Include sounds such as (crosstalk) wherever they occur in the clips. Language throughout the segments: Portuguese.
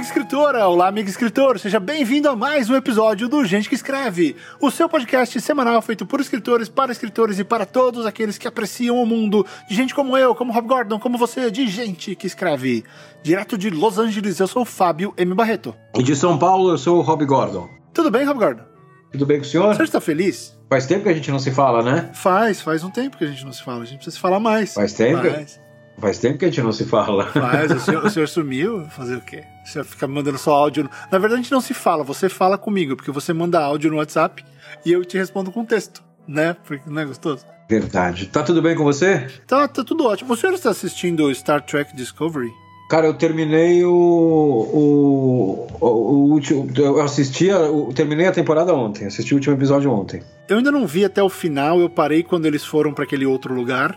amiga escritora! Olá, amigo escritor! Seja bem-vindo a mais um episódio do Gente que Escreve, o seu podcast semanal feito por escritores, para escritores e para todos aqueles que apreciam o mundo, de gente como eu, como Rob Gordon, como você, de gente que escreve. Direto de Los Angeles, eu sou o Fábio M. Barreto. E de São Paulo, eu sou o Rob Gordon. Tudo bem, Rob Gordon? Tudo bem com o senhor? Você está feliz? Faz tempo que a gente não se fala, né? Faz, faz um tempo que a gente não se fala. A gente precisa se falar mais. Faz tempo? Faz. Faz tempo que a gente não se fala. Faz, o senhor, o (laughs) senhor sumiu, fazer o quê? Senhor fica mandando só áudio. No... Na verdade, a gente não se fala, você fala comigo, porque você manda áudio no WhatsApp e eu te respondo com texto, né? Porque não é gostoso? Verdade. Tá tudo bem com você? Tá, tá tudo ótimo. O senhor está assistindo Star Trek Discovery? Cara, eu terminei o. O, o, o último. Eu assisti. Eu terminei a temporada ontem. Assisti o último episódio ontem. Eu ainda não vi até o final. Eu parei quando eles foram para aquele outro lugar.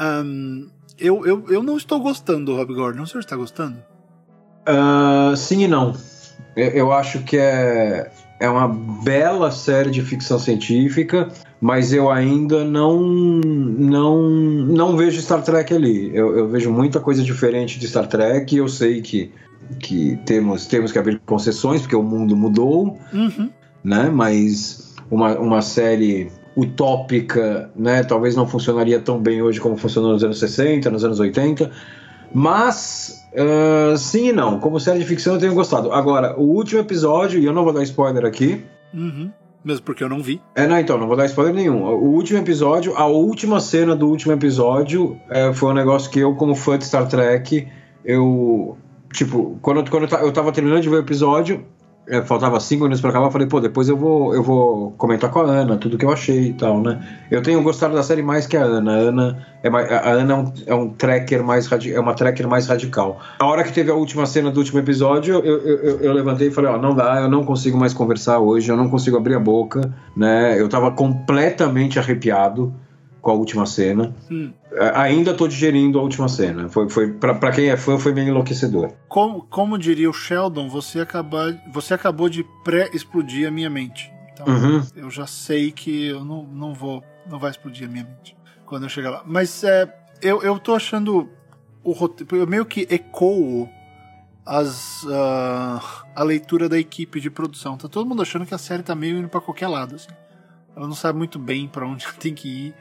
Um, eu, eu, eu não estou gostando do Rob Gordon. O senhor está gostando? Uh, sim e não. Eu, eu acho que é, é uma bela série de ficção científica, mas eu ainda não não não vejo Star Trek ali. Eu, eu vejo muita coisa diferente de Star Trek e eu sei que, que temos, temos que abrir concessões, porque o mundo mudou, Uhum. né? Mas uma, uma série utópica, né? Talvez não funcionaria tão bem hoje como funcionou nos anos 60, nos anos 80. Mas uh, sim e não. Como série de ficção eu tenho gostado. Agora, o último episódio, e eu não vou dar spoiler aqui. Uhum. Mesmo porque eu não vi. É, não, então, não vou dar spoiler nenhum. O último episódio, a última cena do último episódio é, foi um negócio que eu, como fã de Star Trek, eu. Tipo, quando, quando eu, ta- eu tava terminando de ver o episódio, faltava cinco minutos pra acabar, eu falei, pô, depois eu vou, eu vou comentar com a Ana, tudo que eu achei e tal, né? Eu tenho gostado da série mais que a Ana. A Ana é, mais, a Ana é um, é um tracker mais é uma tracker mais radical. A hora que teve a última cena do último episódio, eu, eu, eu, eu levantei e falei, ó, não dá, eu não consigo mais conversar hoje, eu não consigo abrir a boca, né? Eu tava completamente arrepiado com a última cena. Hum. É, Ainda tô digerindo a última cena. Foi, foi pra, pra quem é fã, foi meio enlouquecedor. Como, como diria o Sheldon, você, você acabou de pré-explodir a minha mente. Então, Uhum. eu já sei que eu não, não vou. Não vai explodir a minha mente quando eu chegar lá. Mas é, eu, eu tô achando o roteiro. Eu meio que ecoo as, ah, a leitura da equipe de produção. Tá todo mundo achando que a série tá meio indo pra qualquer lado. Assim. Ela não sabe muito bem pra onde (laughs) tem que ir.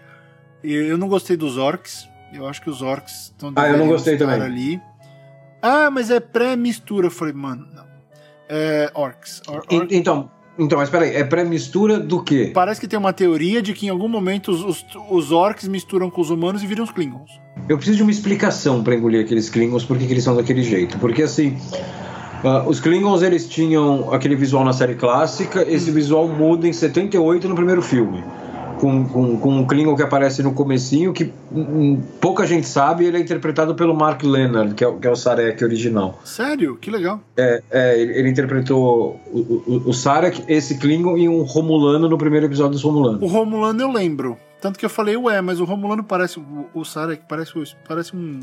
Eu não gostei dos orcs. Eu acho que os orcs estão Ah, eu não gostei também. ali. Ah, mas é pré-mistura. Eu falei, mano, não. É orcs. Or- então, então, mas peraí, é pré-mistura do quê? Parece que tem uma teoria de que em algum momento os, os, os orcs misturam com os humanos e viram os Klingons. Eu preciso de uma explicação pra engolir aqueles Klingons, por que que eles são daquele jeito. Porque assim, ah, os Klingons eles tinham aquele visual na série clássica, esse visual muda em 78 no primeiro filme. Com, com, com um Klingon que aparece no comecinho, que hum, pouca gente sabe, ele é interpretado pelo Mark Leonard, que é, o- que é o Sarek original. Sério? Que legal. É, é, ele, ele interpretou o, o, o Sarek, esse Klingon e um Romulano no primeiro episódio dos Romulanos. O Romulano eu lembro. Tanto que eu falei, ué, mas o Romulano parece. O, o Sarek parece, parece um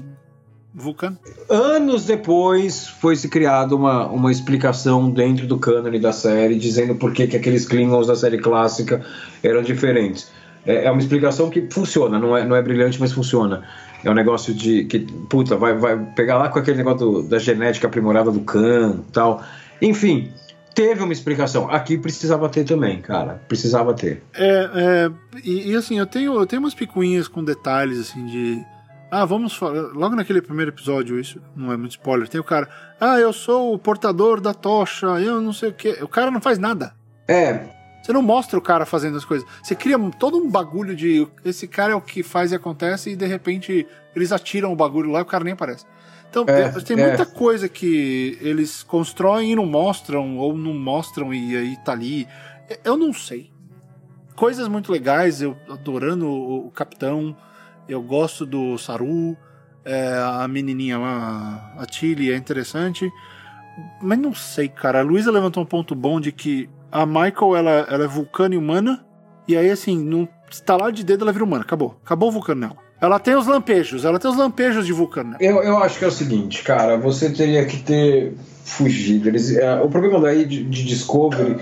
vulcano. Anos depois foi se criada uma, uma explicação dentro do cânone da série, dizendo por que, que aqueles Klingons da série clássica eram diferentes. É, é uma explicação que funciona, não é, não é brilhante, mas funciona. É um negócio de que, puta, vai, vai pegar lá com aquele negócio do- da genética aprimorada do Khan e tal. Enfim, teve uma explicação. Aqui precisava ter também, cara. Precisava ter. É, é, e, e, assim, eu tenho, eu tenho umas picuinhas com detalhes, assim, de. Ah, vamos falar. Logo naquele primeiro episódio, isso não é muito spoiler. Tem o cara. Ah, eu sou o portador da tocha, eu não sei o quê. O cara não faz nada. É, Você não mostra o cara fazendo as coisas. Você cria todo um bagulho de. Esse cara é o que faz e acontece, e de repente eles atiram o bagulho lá e o cara nem aparece. Então, É, tem é. muita coisa que eles constroem e não mostram, ou não mostram e aí tá ali. Eu não sei. Coisas muito legais, eu adorando o, o capitão, eu gosto do Saru, é, a menininha lá, a Tilly, é interessante. Mas não sei, cara. A Luísa levantou um ponto bom de que a Michael ela, ela é vulcana e humana. E aí, assim, num estalar de dedo ela vira humana. Acabou. Acabou o vulcano nela. Ela tem os lampejos. Ela tem os lampejos de vulcano. Eu, eu acho que é o seguinte, cara, você teria que ter fugido. Eles, é, o problema daí de, de Discovery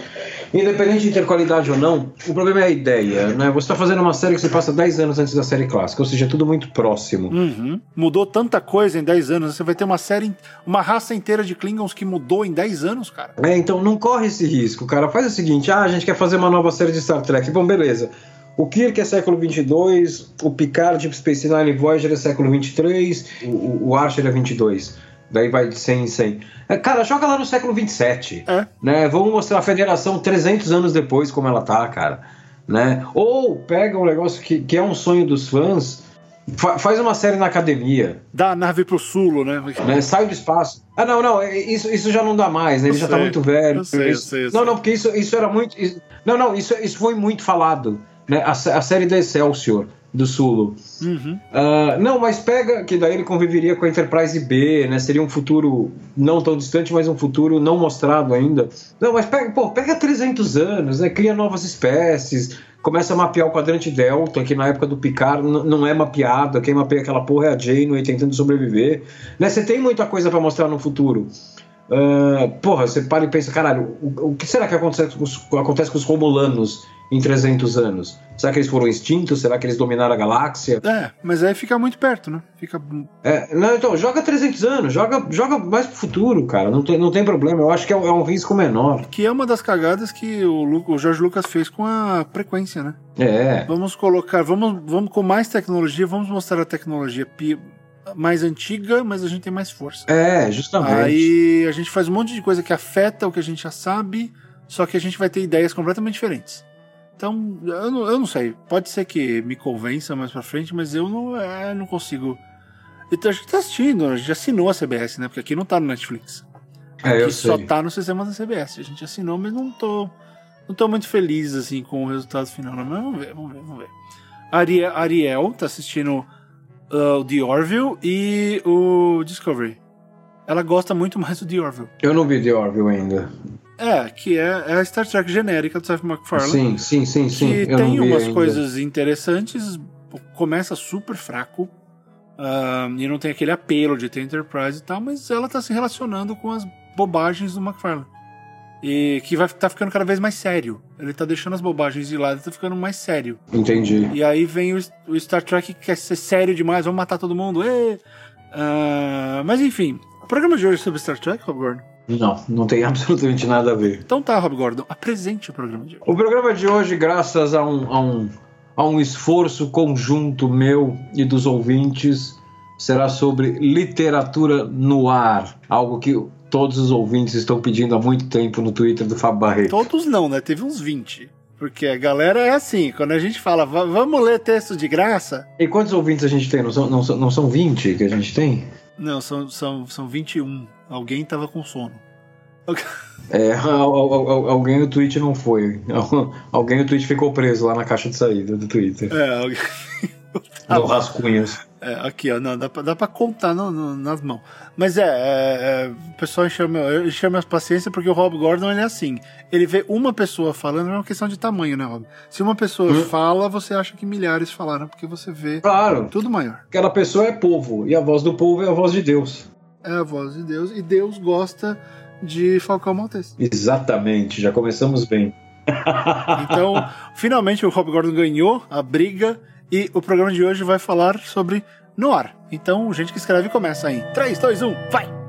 Independente de ter qualidade ou não, o problema é a ideia, né? Você está fazendo uma série que se passa 10 anos antes da série clássica, ou seja, é tudo muito próximo. Uhum. Mudou tanta coisa em 10 anos. Você vai ter uma série, uma raça inteira de Klingons que mudou em 10 anos, cara. É, então não corre esse risco, cara. Faz o seguinte: ah, a gente quer fazer uma nova série de Star Trek. Bom, beleza. O Kirk é século 22, o Picard, Deep Space Nine e Voyager é século 23, o, o Archer é 22. Daí vai de 100 em 100. É, cara, joga lá no século 27. É. Né? Vamos mostrar a federação 300 anos depois como ela tá, cara. Né? Ou pega um negócio que, que é um sonho dos fãs, fa faz uma série na academia. Dá a nave pro Sulo, né? né? Sai do espaço. Ah, não, não, é, isso, isso já não dá mais, né? Ele Eu já sei, tá muito velho. eu sei, eu Isso- sei, eu não, sei. não, porque isso, isso era muito. isso- não, não, isso, isso foi muito falado. Né? A, a série da Excelsior, do Sulo. Uhum. Ah, não, mas pega que daí ele conviveria com a Enterprise B, né? Seria um futuro não tão distante, mas um futuro não mostrado ainda. Não, mas pega, pô, pega 300 anos, né? Cria novas espécies, começa a mapear o quadrante Delta, que na época do Picard não é mapeado, quem mapeia aquela porra é a Janeway tentando sobreviver. Né? Você tem muita coisa pra mostrar no futuro. Ah, porra, você para e pensa, caralho, o, o que será que acontece acontece com os Romulanos em 300 anos? Será que eles foram extintos? Será que eles dominaram a galáxia? É, mas aí fica muito perto, né? Fica. É, não, então, joga 300 anos, joga, joga mais pro futuro, cara. Não tem, não tem problema. Eu acho que é, um- é um risco menor. Que é uma das cagadas que o, Lu- o Jorge Lucas fez com a frequência, né? É. Vamos colocar, vamos, vamos com mais tecnologia, vamos mostrar a tecnologia pi- mais antiga, mas a gente tem mais força. É, justamente. Aí a gente faz um monte de coisa que afeta o que a gente já sabe, só que a gente vai ter ideias completamente diferentes. Então, eu não, eu não sei. Pode ser que me convença mais pra frente, mas eu não, é, não consigo. Então a gente tá assistindo, a gente assinou a CBS, né? Porque aqui não tá no Netflix. É, eu Aqui só sei. tá no sistema da CBS. A gente assinou, mas não tô, não tô muito feliz assim com o resultado final. Não. Mas vamos ver, vamos ver, vamos ver. Ariel, Ariel tá assistindo uh, o The Orville e o Discovery. Ela gosta muito mais do The Orville. Eu não vi The Orville ainda. É, que é, é a Star Trek genérica do Seth MacFarlane. Sim, sim, sim, sim. que eu tem umas ainda. coisas interessantes, começa super fraco. ah, e não tem aquele apelo de ter Enterprise e tal, mas ela tá se relacionando com as bobagens do McFarlane. E que vai tá ficando cada vez mais sério. Ele tá deixando as bobagens de lado e tá ficando mais sério. Entendi. E aí vem o, o Star Trek que quer ser sério demais, vamos matar todo mundo. Ah, mas enfim, o programa de hoje é sobre Star Trek, Rob Gordon. Não, não tem (laughs) absolutamente nada a ver. Então tá, Rob Gordon, apresente o programa de hoje. O programa de hoje, graças a um, a um, a um esforço conjunto meu e dos ouvintes, será sobre literatura no ar. Algo que todos os ouvintes estão pedindo há muito tempo no Twitter do Fábio Barreto. Todos não, né? Teve uns 20. Porque a galera é assim, quando a gente fala, "Va- vamos ler texto de graça. E quantos ouvintes a gente tem? Não são, não são, não são 20 que a gente tem? Não, são, são, são 21. Alguém tava com sono. É, al- al- al- alguém no Twitch não foi. (laughs) Alguém no Twitch ficou preso lá na caixa de saída do Twitter. É, alguém. (laughs) Do Rascunhas. É, aqui, ó, não, dá pra, dá pra contar nas mãos. Mas é, é, é, o pessoal encheu, meu, encheu minhas paciências porque o Rob Gordon ele é assim. Ele vê uma pessoa falando, é uma questão de tamanho, né, Rob? Se uma pessoa Hum. fala, você acha que milhares falaram, porque você vê Claro, tudo maior. aquela pessoa é povo, e a voz do povo é a voz de Deus. É a voz de Deus, e Deus gosta de Falcão Maltese. Exatamente, já começamos bem. (laughs) Então, finalmente o Rob Gordon ganhou a briga e o programa de hoje vai falar sobre Noir. Então, gente que escreve começa aí. 3, 2, 1, vai!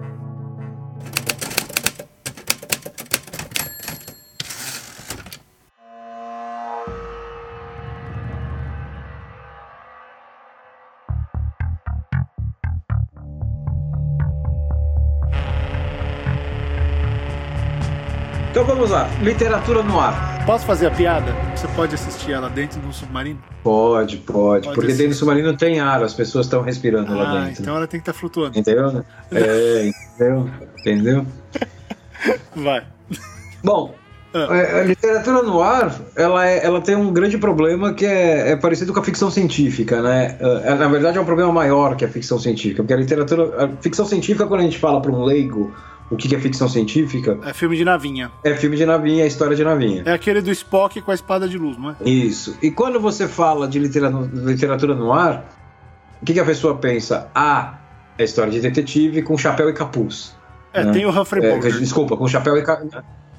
Lá, literatura no ar. Posso fazer a piada? Você pode assistir ela dentro de um submarino? Pode, pode, Pode porque ser. dentro do submarino tem ar, as pessoas estão respirando lá Ah, dentro. então ela tem que estar flutuando. Entendeu? (laughs) É, entendeu? Entendeu? Vai. Bom, Ah. é, a literatura no ar, ela, é- ela tem um grande problema que é, é parecido com a ficção científica, né? É, na verdade, é um problema maior que a ficção científica, porque a literatura, a ficção científica, quando a gente fala para um leigo o que que é ficção científica, É filme de navinha. é filme de navinha, é história de navinha. É aquele do Spock com a espada de luz, não é? Isso. E quando você fala de literatura, literatura no ar, o que, que a pessoa pensa? Ah, é história de detetive com chapéu e capuz. É, Né? tem o Humphrey É, Bogart. desculpa, com chapéu e ca...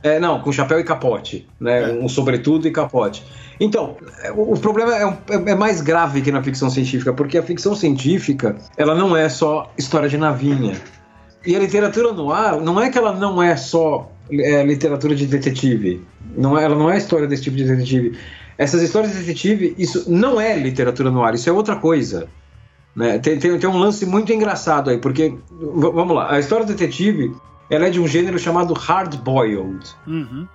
É, não, com chapéu e capote, né? É. Um sobretudo e capote. Então, o, problema é, é, é, mais grave que na ficção científica, porque a ficção científica, ela não é só história de navinha. E a literatura no ar, não é que ela não é só é, literatura de detetive. Não é, ela não é história desse tipo de detetive. Essas histórias de detetive, isso não é literatura no ar, isso é outra coisa. Né? Tem, tem, tem um lance muito engraçado aí, porque, vamos lá, a história do detetive ela é de um gênero chamado hard-boiled. Uhum.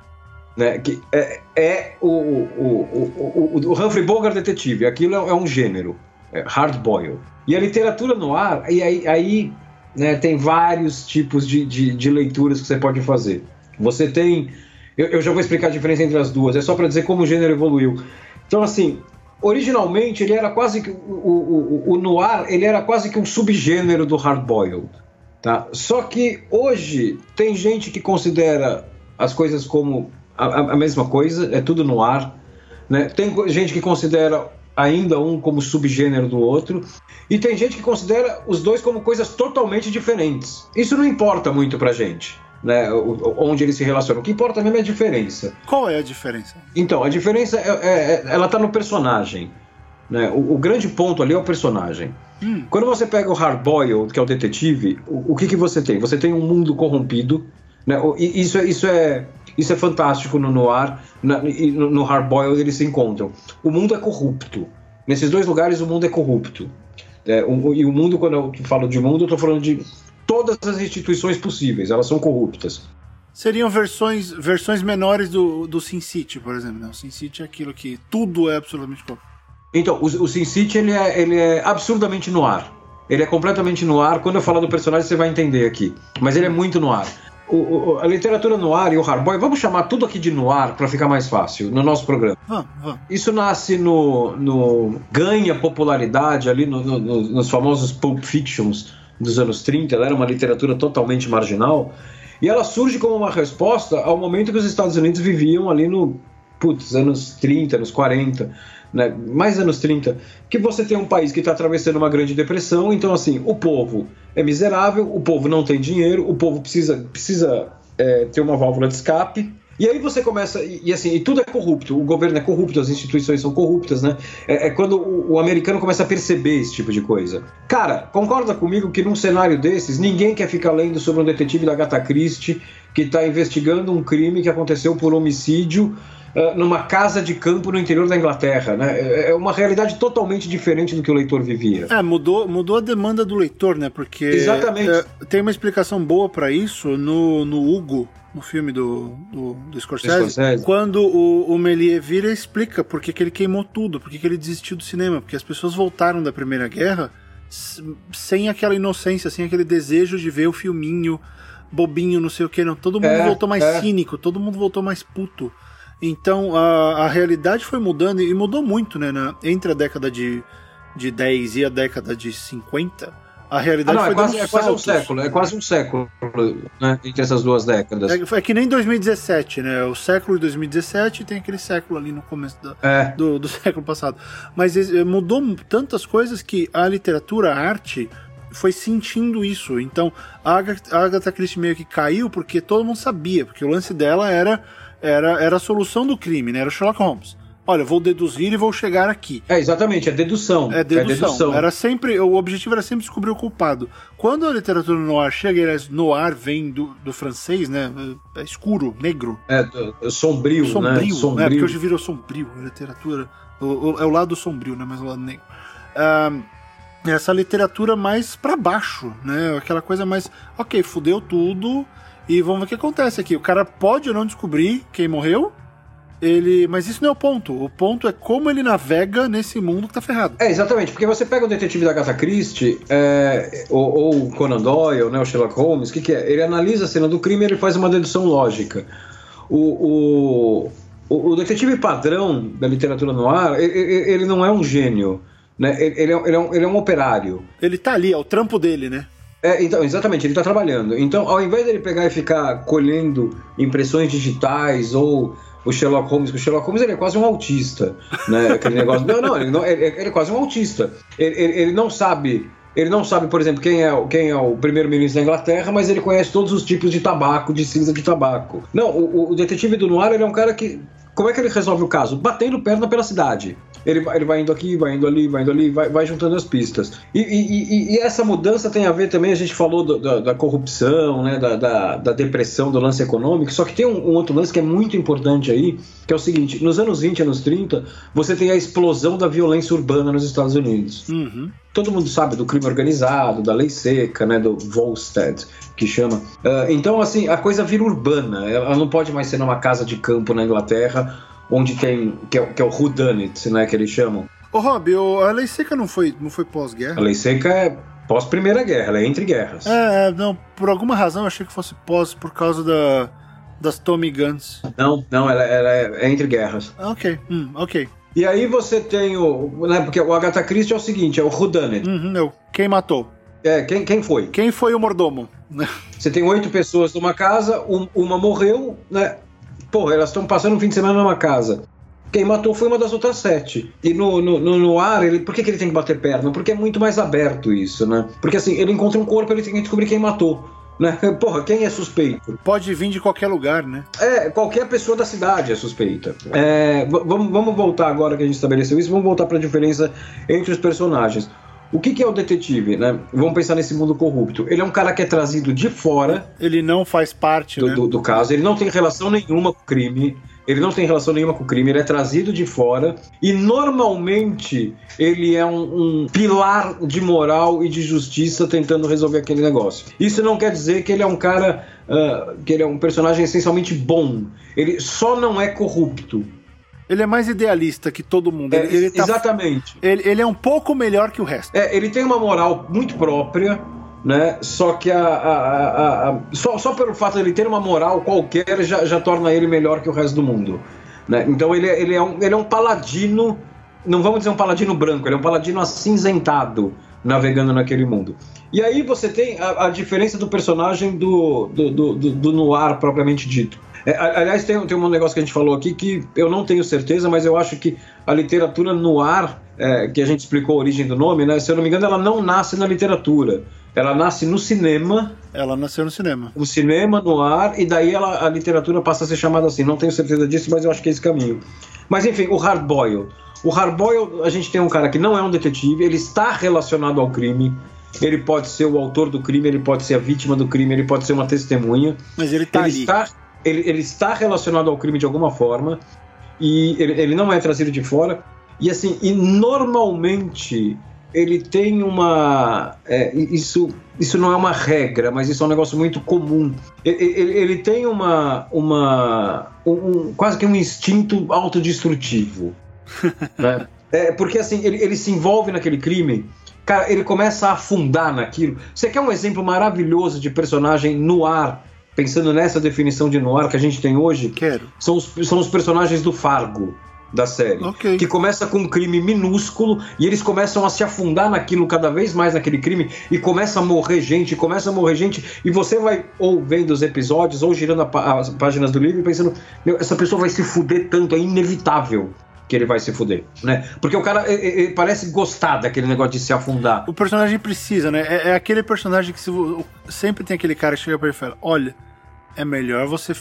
Né, que é, é o, o, o, o, Humphrey Bogart detetive, aquilo é, é um gênero, é hard-boiled. E a literatura no ar, e aí, aí né, tem vários tipos de, de, de, leituras que você pode fazer. Você tem. Eu, eu já vou explicar a diferença entre as duas, é só para dizer como o gênero evoluiu. Então, assim, originalmente ele era quase que. O, o, o, noir ele era quase que um subgênero do hard-boiled. Tá? Só que hoje tem gente que considera as coisas como a, a mesma coisa, é tudo no ar. Né? Tem gente que considera ainda um como subgênero do outro, e tem gente que considera os dois como coisas totalmente diferentes. Isso não importa muito pra gente. Né, onde eles se relacionam. O que importa mesmo é a diferença. Qual é a diferença? Então, a diferença é, é, é ela está no personagem. Né? O, o, grande ponto ali é o personagem. Hum. Quando você pega o Hardboiled, que é o detetive, o, o, que, que você tem? Você tem um mundo corrompido. Né? E isso, é, isso, é, isso é fantástico no Noir. Na, no, no Hardboiled eles se encontram. O mundo é corrupto. Nesses dois lugares o mundo é corrupto. É, o, e o mundo, quando eu falo de mundo, eu estou falando de todas as instituições possíveis. Elas são corruptas. Seriam versões, versões menores do, do Sin City, por exemplo. Né? O Sin City é aquilo que tudo é absolutamente corrupto. Então, o, o Sin City ele é, ele é absurdamente no ar. Ele é completamente no ar. Quando eu falar do personagem, você vai entender aqui. Mas ele é muito no ar. O, o, a literatura no ar e o hardboy, vamos chamar tudo aqui de noir para ficar mais fácil no nosso programa. Isso nasce no, no ganha popularidade ali no, no, nos famosos Pulp Fictions dos anos 30. Ela era uma literatura totalmente marginal e ela surge como uma resposta ao momento que os Estados Unidos viviam ali no putz, anos 30, anos 40 né, mais anos 30, que você tem um país que está atravessando uma grande depressão, então assim, o povo é miserável, o povo não tem dinheiro, o povo precisa, precisa é, ter uma válvula de escape, e aí você começa, e, e, assim, e tudo é corrupto, o governo é corrupto, as instituições são corruptas, né? É, é quando o, o, americano começa a perceber esse tipo de coisa. Cara, concorda comigo que num cenário desses, ninguém quer ficar lendo sobre um detetive da Agatha Christie que está investigando um crime que aconteceu por homicídio uh, numa casa de campo no interior da Inglaterra. Né? É, é uma realidade totalmente diferente do que o leitor vivia. É, mudou, mudou a demanda do leitor, né? Porque Exatamente. É, tem uma explicação boa para isso no, no Hugo, no filme do, do, do Scorsese, Scorsese, quando o, o Melier vira explica por que, que ele queimou tudo, por que, que ele desistiu do cinema, porque as pessoas voltaram da Primeira Guerra sem aquela inocência, sem aquele desejo de ver o filminho bobinho, não sei o que, não. Todo mundo é, voltou mais é. cínico, todo mundo voltou mais puto. Então a, a realidade foi mudando e mudou muito, né? Na, entre a década de, de 10 e a década de 50, a realidade ah, não, foi é quase, é quase um século, é quase um século, né? Entre essas duas décadas. É, é, que nem 2017, né? O século de 2017 tem aquele século ali no começo da, é. do, do (laughs) século passado. Mas mudou tantas coisas que a literatura, a arte, foi sentindo isso. Então a Agatha Christie meio que caiu porque todo mundo sabia, porque o lance dela era era, era a solução do crime, né? Era o Sherlock Holmes. Olha, vou deduzir e vou chegar aqui. É, exatamente, é dedução. É dedução. É dedução. Era sempre, o objetivo era sempre descobrir o culpado. Quando a literatura noir chega, aliás, noir vem do, do francês, né? É escuro, negro. É, sombrio, sombrio, né? Sombrio, né? Porque hoje virou sombrio, a literatura. O, o, é o lado sombrio, né? Mas o lado negro. Ah, essa literatura mais para baixo, né? Aquela coisa mais, ok, fudeu tudo, e vamos ver o que acontece aqui. O cara pode ou não descobrir quem morreu, ele, mas isso não é o ponto. O ponto é como ele navega nesse mundo que tá ferrado. É, exatamente, porque você pega o detetive da Agatha Christie, é, ou, o Conan Doyle, né, o Sherlock Holmes, o que, que é? Ele analisa a cena do crime e ele faz uma dedução lógica. O, o, o detetive padrão da literatura no ar, ele, ele não é um gênio. Né? Ele, é, ele, é um, ele é um operário. Ele tá ali, é o trampo dele, né? É, então, exatamente, ele está trabalhando. Então, ao invés dele pegar e ficar colhendo impressões digitais ou o Sherlock Holmes, que o Sherlock Holmes ele é quase um autista, né? Aquele negócio. Não, não, ele, não, ele, ele é quase um autista. Ele, ele, ele não sabe Ele não sabe, por exemplo, quem é, quem é o primeiro-ministro da Inglaterra, mas ele conhece todos os tipos de tabaco, de cinza de tabaco. Não, o, o detetive do Noir ele é um cara que. Como é que ele resolve o caso? Batendo perna pela cidade. Ele, ele vai indo aqui, vai indo ali, vai indo ali, vai, vai juntando as pistas. E, e, e, essa mudança tem a ver também, a gente falou do, da, da, corrupção, né, da, da, da, depressão, do lance econômico, só que tem um, um, outro lance que é muito importante aí, que é o seguinte: nos anos 20 anos 30, você tem a explosão da violência urbana nos Estados Unidos. Uhum. Todo mundo sabe do crime organizado, da lei seca, né, do Volstead, que chama. Uh, então, assim, a coisa vira urbana. Ela não pode mais ser numa casa de campo na Inglaterra onde tem. que é, que é o Whodunit, né? Que eles chamam. Ô, Rob, a lei seca não foi, não foi pós-guerra? A lei seca é pós-primeira guerra, ela é entre guerras. É, é, não, por alguma razão eu achei que fosse pós, por causa da, das Tommy Guns. Não, não, ela, ela é, é, entre guerras. Ah, ok, hum, ok. E aí você tem o. Né, porque o Agatha Christie é o seguinte: é o Whodunit. Uhum, é quem matou. É, quem, quem foi? Quem foi o mordomo? Você tem oito pessoas numa casa, um, uma morreu, né? Porra, elas estão passando um fim de semana numa casa. Quem matou foi uma das outras sete. E no, no, no, ar, ele, por que, que ele tem que bater perna? Porque é muito mais aberto isso, né? Porque assim, ele encontra um corpo, ele tem que descobrir quem matou. Né? (laughs) Porra, quem é suspeito? Pode vir de qualquer lugar, né? É, qualquer pessoa da cidade é suspeita. É, vamos, vamos voltar agora que a gente estabeleceu isso, vamos voltar para a diferença entre os personagens. O que, que, é o detetive, né? Vamos pensar nesse mundo corrupto. Ele é um cara que é trazido de fora. Ele não faz parte do, né? do, do caso. Ele não tem relação nenhuma com o crime. Ele não tem relação nenhuma com o crime, ele é trazido de fora e normalmente ele é um, um, pilar de moral e de justiça tentando resolver aquele negócio. Isso não quer dizer que ele é um cara, uh, que ele é um personagem essencialmente bom. Ele só não é corrupto. Ele é mais idealista que todo mundo. É, ele, ele tá, exatamente. Ele, ele, é um pouco melhor que o resto. É, ele tem uma moral muito própria, né? Só que a, a, a, só, só pelo fato de ele ter uma moral qualquer já, já torna ele melhor que o resto do mundo. Né? Então ele, ele, é um, ele é um paladino, não vamos dizer um paladino branco, ele é um paladino acinzentado navegando naquele mundo. E aí você tem a, a diferença do personagem do, do, do, do, do noir propriamente dito. É, aliás, tem, tem um negócio que a gente falou aqui que eu não tenho certeza, mas eu acho que a literatura no ar, é, que a gente explicou a origem do nome, né? Se eu não me engano, ela não nasce na literatura. Ela nasce no cinema. Ela nasceu no cinema. O cinema no ar, e daí ela, a literatura passa a ser chamada assim. Não tenho certeza disso, mas eu acho que é esse caminho. Mas enfim, o hardboil. O hardboil, a gente tem um cara que não é um detetive, ele está relacionado ao crime. Ele pode ser o autor do crime, ele pode ser a vítima do crime, ele pode ser uma testemunha. Mas ele está ele. Está ele, ele está relacionado ao crime de alguma forma e ele, ele não é trazido de fora. E assim, e normalmente ele tem uma. É, isso, isso não é uma regra, mas isso é um negócio muito comum. Ele, ele, ele tem uma. uma um, um, quase que um instinto autodestrutivo. Né? É, porque assim, ele, ele se envolve naquele crime. Cara, ele começa a afundar naquilo. Você quer um exemplo maravilhoso de personagem no ar pensando nessa definição de noir que a gente tem hoje, Quero. São, os, são os personagens do Fargo da série, okay. que começa com um crime minúsculo e eles começam a se afundar naquilo cada vez mais naquele crime e começa a morrer gente, começa a morrer gente e você vai ou vendo os episódios ou girando as páginas do livro pensando, meu, essa pessoa vai se fuder tanto, é inevitável que ele vai se fuder, né? Porque o cara ele, ele parece gostar daquele negócio de se afundar. O personagem precisa, né? É, é aquele personagem que se, sempre tem aquele cara que chega pra ele e fala: Olha, é melhor você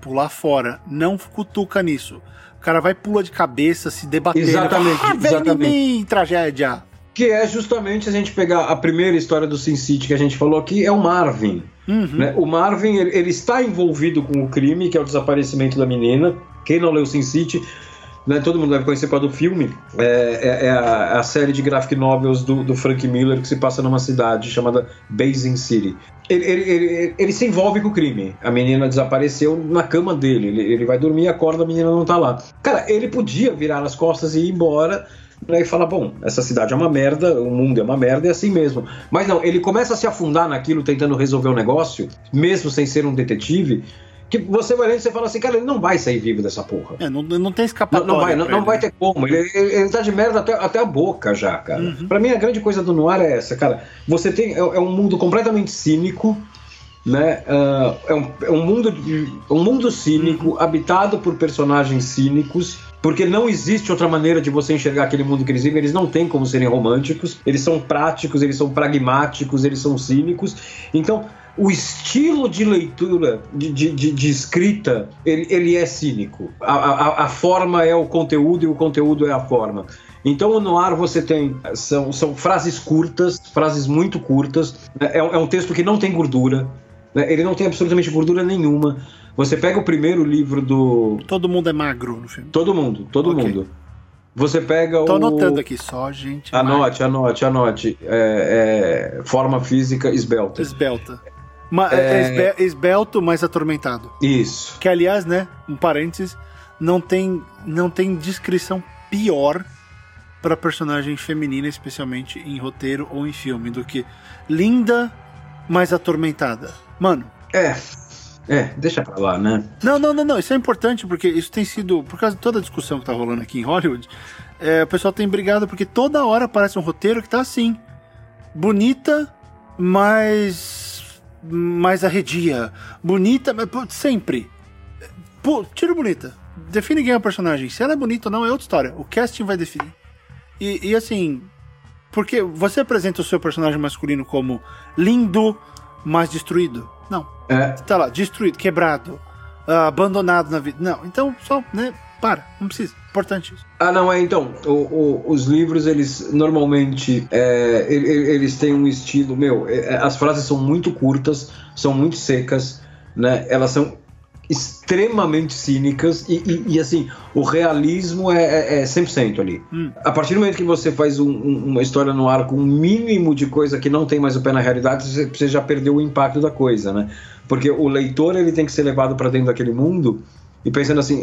pular fora. Não cutuca nisso. O cara vai pula de cabeça, se debater. Exatamente. Ah, vem exatamente. Mim, tragédia. Que é justamente a gente pegar a primeira história do Sin City que a gente falou aqui, é o Marvin. Uhum. Né? O Marvin ele, ele, está envolvido com o crime, que é o desaparecimento da menina. Quem não leu Sin City, né, todo mundo deve conhecer por causa do filme. É, é, é a, a, série de graphic novels do, do, Frank Miller que se passa numa cidade chamada Basin City ele, ele, ele, ele, se envolve com o crime. A menina desapareceu na cama dele. Ele, vai dormir, acorda, a menina não tá lá. Cara, ele podia virar as costas e ir embora né, e falar: bom, essa cidade é uma merda, o mundo é uma merda, é assim mesmo. Mas não, ele começa a se afundar naquilo tentando resolver o negócio, mesmo sem ser um detetive que você vai lendo e você fala assim, cara, ele não vai sair vivo dessa porra. É, não, não tem escapatória. Não, não vai, não, não, vai ter como. Ele, ele, ele tá de merda até, até a boca já, cara. Uhum. Pra mim, a grande coisa do Noir é essa, cara. Você tem. É, é um mundo completamente cínico, né? Uh, é, um, é um mundo, um mundo cínico, uhum. habitado por personagens cínicos porque não existe outra maneira de você enxergar aquele mundo que eles vivem. Eles não têm como serem românticos, eles são práticos, eles são pragmáticos, eles são cínicos. Então, o estilo de leitura, de, de, de, escrita, ele, ele, é cínico. A, a, a, forma é o conteúdo e o conteúdo é a forma. Então, no ar você tem são, são frases curtas, frases muito curtas. Né? É, é um texto que não tem gordura. Né? Ele não tem absolutamente gordura nenhuma. Você pega o primeiro livro do. Todo mundo é magro no filme. Todo mundo, todo okay. mundo. Você pega Tô o. Tô anotando aqui só, gente. Anote, magro. anote, anote. É, é, forma física esbelta. Esbelta. Ma é... é esbelto, mas atormentado. Isso. Que, aliás, né, um parênteses, não tem, não tem descrição pior para personagem feminina, especialmente em roteiro ou em filme, do que linda, mas atormentada. Mano. É. É, deixa pra lá, né? Não, não, não, não. Isso é importante porque isso tem sido. Por causa de toda a discussão que tá rolando aqui em Hollywood, é, o pessoal tem brigado porque toda hora aparece um roteiro que tá assim. Bonita, mas. Mais arredia. Bonita, mas sempre. Pô, tira bonita. Define quem é o personagem. Se ela é bonita ou não é outra história. O casting vai definir. E, e assim. Porque você apresenta o seu personagem masculino como lindo, mas destruído não. É. Tá lá, destruído, quebrado, abandonado na vida. Não, então só, né? Para, não precisa. Importante isso. Ah, não, é então. O, o, os livros, eles normalmente é, eles têm um estilo. Meu, é, as frases são muito curtas, são muito secas, né? Elas são extremamente cínicas e, e, e, assim, o realismo é, é, é 100% ali. Hum. A partir do momento que você faz um, um, uma história no ar com um mínimo de coisa que não tem mais o pé na realidade, você, você já perdeu o impacto da coisa, né? Porque o leitor ele tem que ser levado para dentro daquele mundo e pensando assim,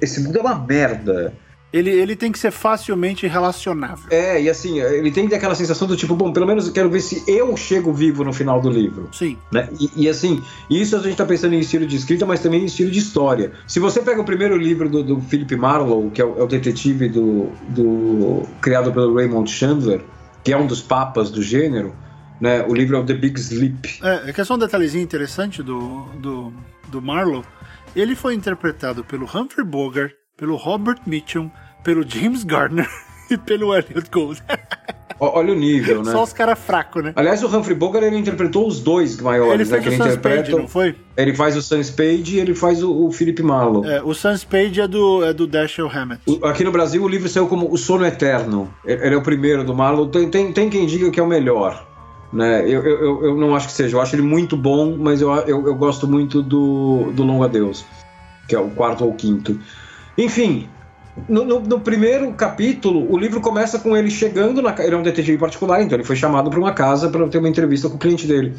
esse mundo é uma merda ele, ele tem que ser facilmente relacionável. É, e assim, ele tem que ter aquela sensação do tipo, bom, pelo menos eu quero ver se eu chego vivo no final do livro. Sim. Né? E, e assim, isso a gente tá pensando em estilo de escrita, mas também em estilo de história. Se você pega o primeiro livro do, do Philip Marlowe, que é o, é o detetive do, do, criado pelo Raymond Chandler, que é um dos papas do gênero, né? O livro é o The Big Sleep. É, é só um detalhezinho interessante do, do, do Marlowe. Ele foi interpretado pelo Humphrey Bogart, pelo Robert Mitchum, pelo James Gardner (laughs) e pelo Elliot Gould. Olha o nível, (laughs) né? Só os caras fracos, né? Aliás, o Humphrey Bogart ele interpretou os dois maiores, ele né? Que ele interpreta. não foi? Ele faz o Sam Spade e ele faz o, o Philip Marlowe. É, o Sam Spade é do, é do Dashiell Hammett. O, aqui no Brasil o livro saiu como O Sono Eterno. Ele é o primeiro do Marlowe. Tem, tem, tem quem diga que é o melhor. Né? Eu, eu, eu não acho que seja. Eu acho ele muito bom, mas eu, eu, eu gosto muito do, do Longo Adeus, que é o quarto ou quinto. Enfim, no, no, no, primeiro capítulo, o livro começa com ele chegando na Ele é um detetive particular, então ele foi chamado para uma casa para ter uma entrevista com o cliente dele.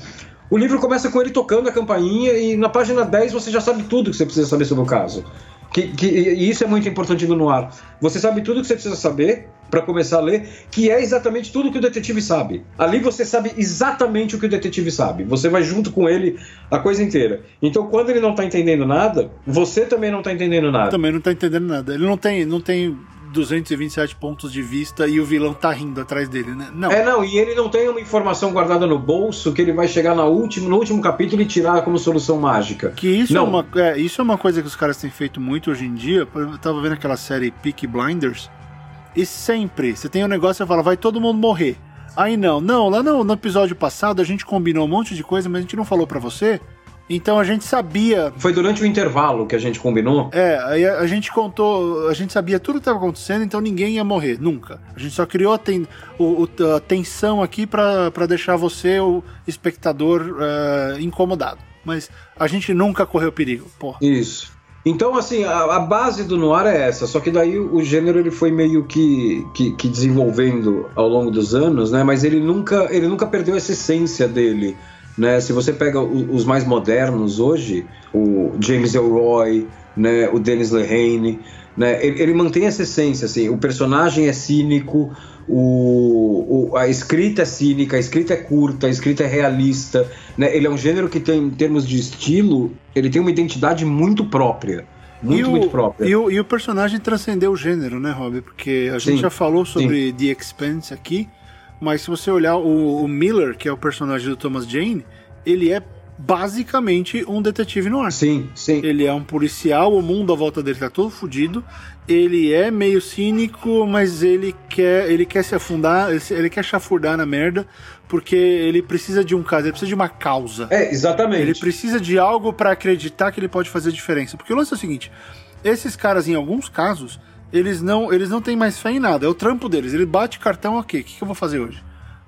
O livro começa com ele tocando a campainha e na página 10 você já sabe tudo que você precisa saber sobre o caso. Que, que, e isso é muito importante no noir. Você sabe tudo que você precisa saber para começar a ler, que é exatamente tudo que o detetive sabe. Ali você sabe exatamente o que o detetive sabe. Você vai junto com ele a coisa inteira. Então, quando ele não tá entendendo nada, você também não tá entendendo nada. Também não tá entendendo nada. Ele não tem, não tem 227 pontos de vista e o vilão tá rindo atrás dele, né? Não. É, não, e ele não tem uma informação guardada no bolso que ele vai chegar na último, no último capítulo e tirar como solução mágica. Que isso, não. É uma, é, isso é uma coisa que os caras têm feito muito hoje em dia. Eu tava vendo aquela série Peak Blinders e sempre, você tem um negócio e fala, vai todo mundo morrer. Aí não, não, lá no, no episódio passado a gente combinou um monte de coisa, mas a gente não falou para você. Então a gente sabia. Foi durante o intervalo que a gente combinou? É, aí a, a gente contou, a gente sabia tudo que estava acontecendo, então ninguém ia morrer, nunca. A gente só criou a, ten, o, a tensão aqui para deixar você, o espectador, uh, incomodado. Mas a gente nunca correu perigo, porra. Isso. Então, assim, a, a, base do noir é essa, só que daí o gênero ele foi meio que, que, que, desenvolvendo ao longo dos anos, né? Mas ele nunca, ele nunca perdeu essa essência dele, né? Se você pega o, os mais modernos hoje, o James Elroy, né? O Dennis Lehane, né? Ele, ele mantém essa essência, assim, o personagem é cínico, o, o, a escrita é cínica, a escrita é curta, a escrita é realista. Né? Ele é um gênero que tem, em termos de estilo, ele tem uma identidade muito própria. Muito, o, muito própria. E o, e o, personagem transcendeu o gênero, né, Rob? Porque a gente sim, já falou sobre sim. The Expanse aqui, mas se você olhar o, o, Miller, que é o personagem do Thomas Jane, ele é basicamente um detetive no ar. Sim, sim. Ele é um policial, o mundo à volta dele tá todo fodido. Ele é meio cínico, mas ele quer, ele quer se afundar, ele quer chafurdar na merda, porque ele precisa de um caso, ele precisa de uma causa. É, exatamente. Ele precisa de algo para acreditar que ele pode fazer diferença. Porque o lance é o seguinte: esses caras, em alguns casos, eles não, eles não têm mais fé em nada. É o trampo deles. Ele bate cartão, ok, o que, que eu vou fazer hoje?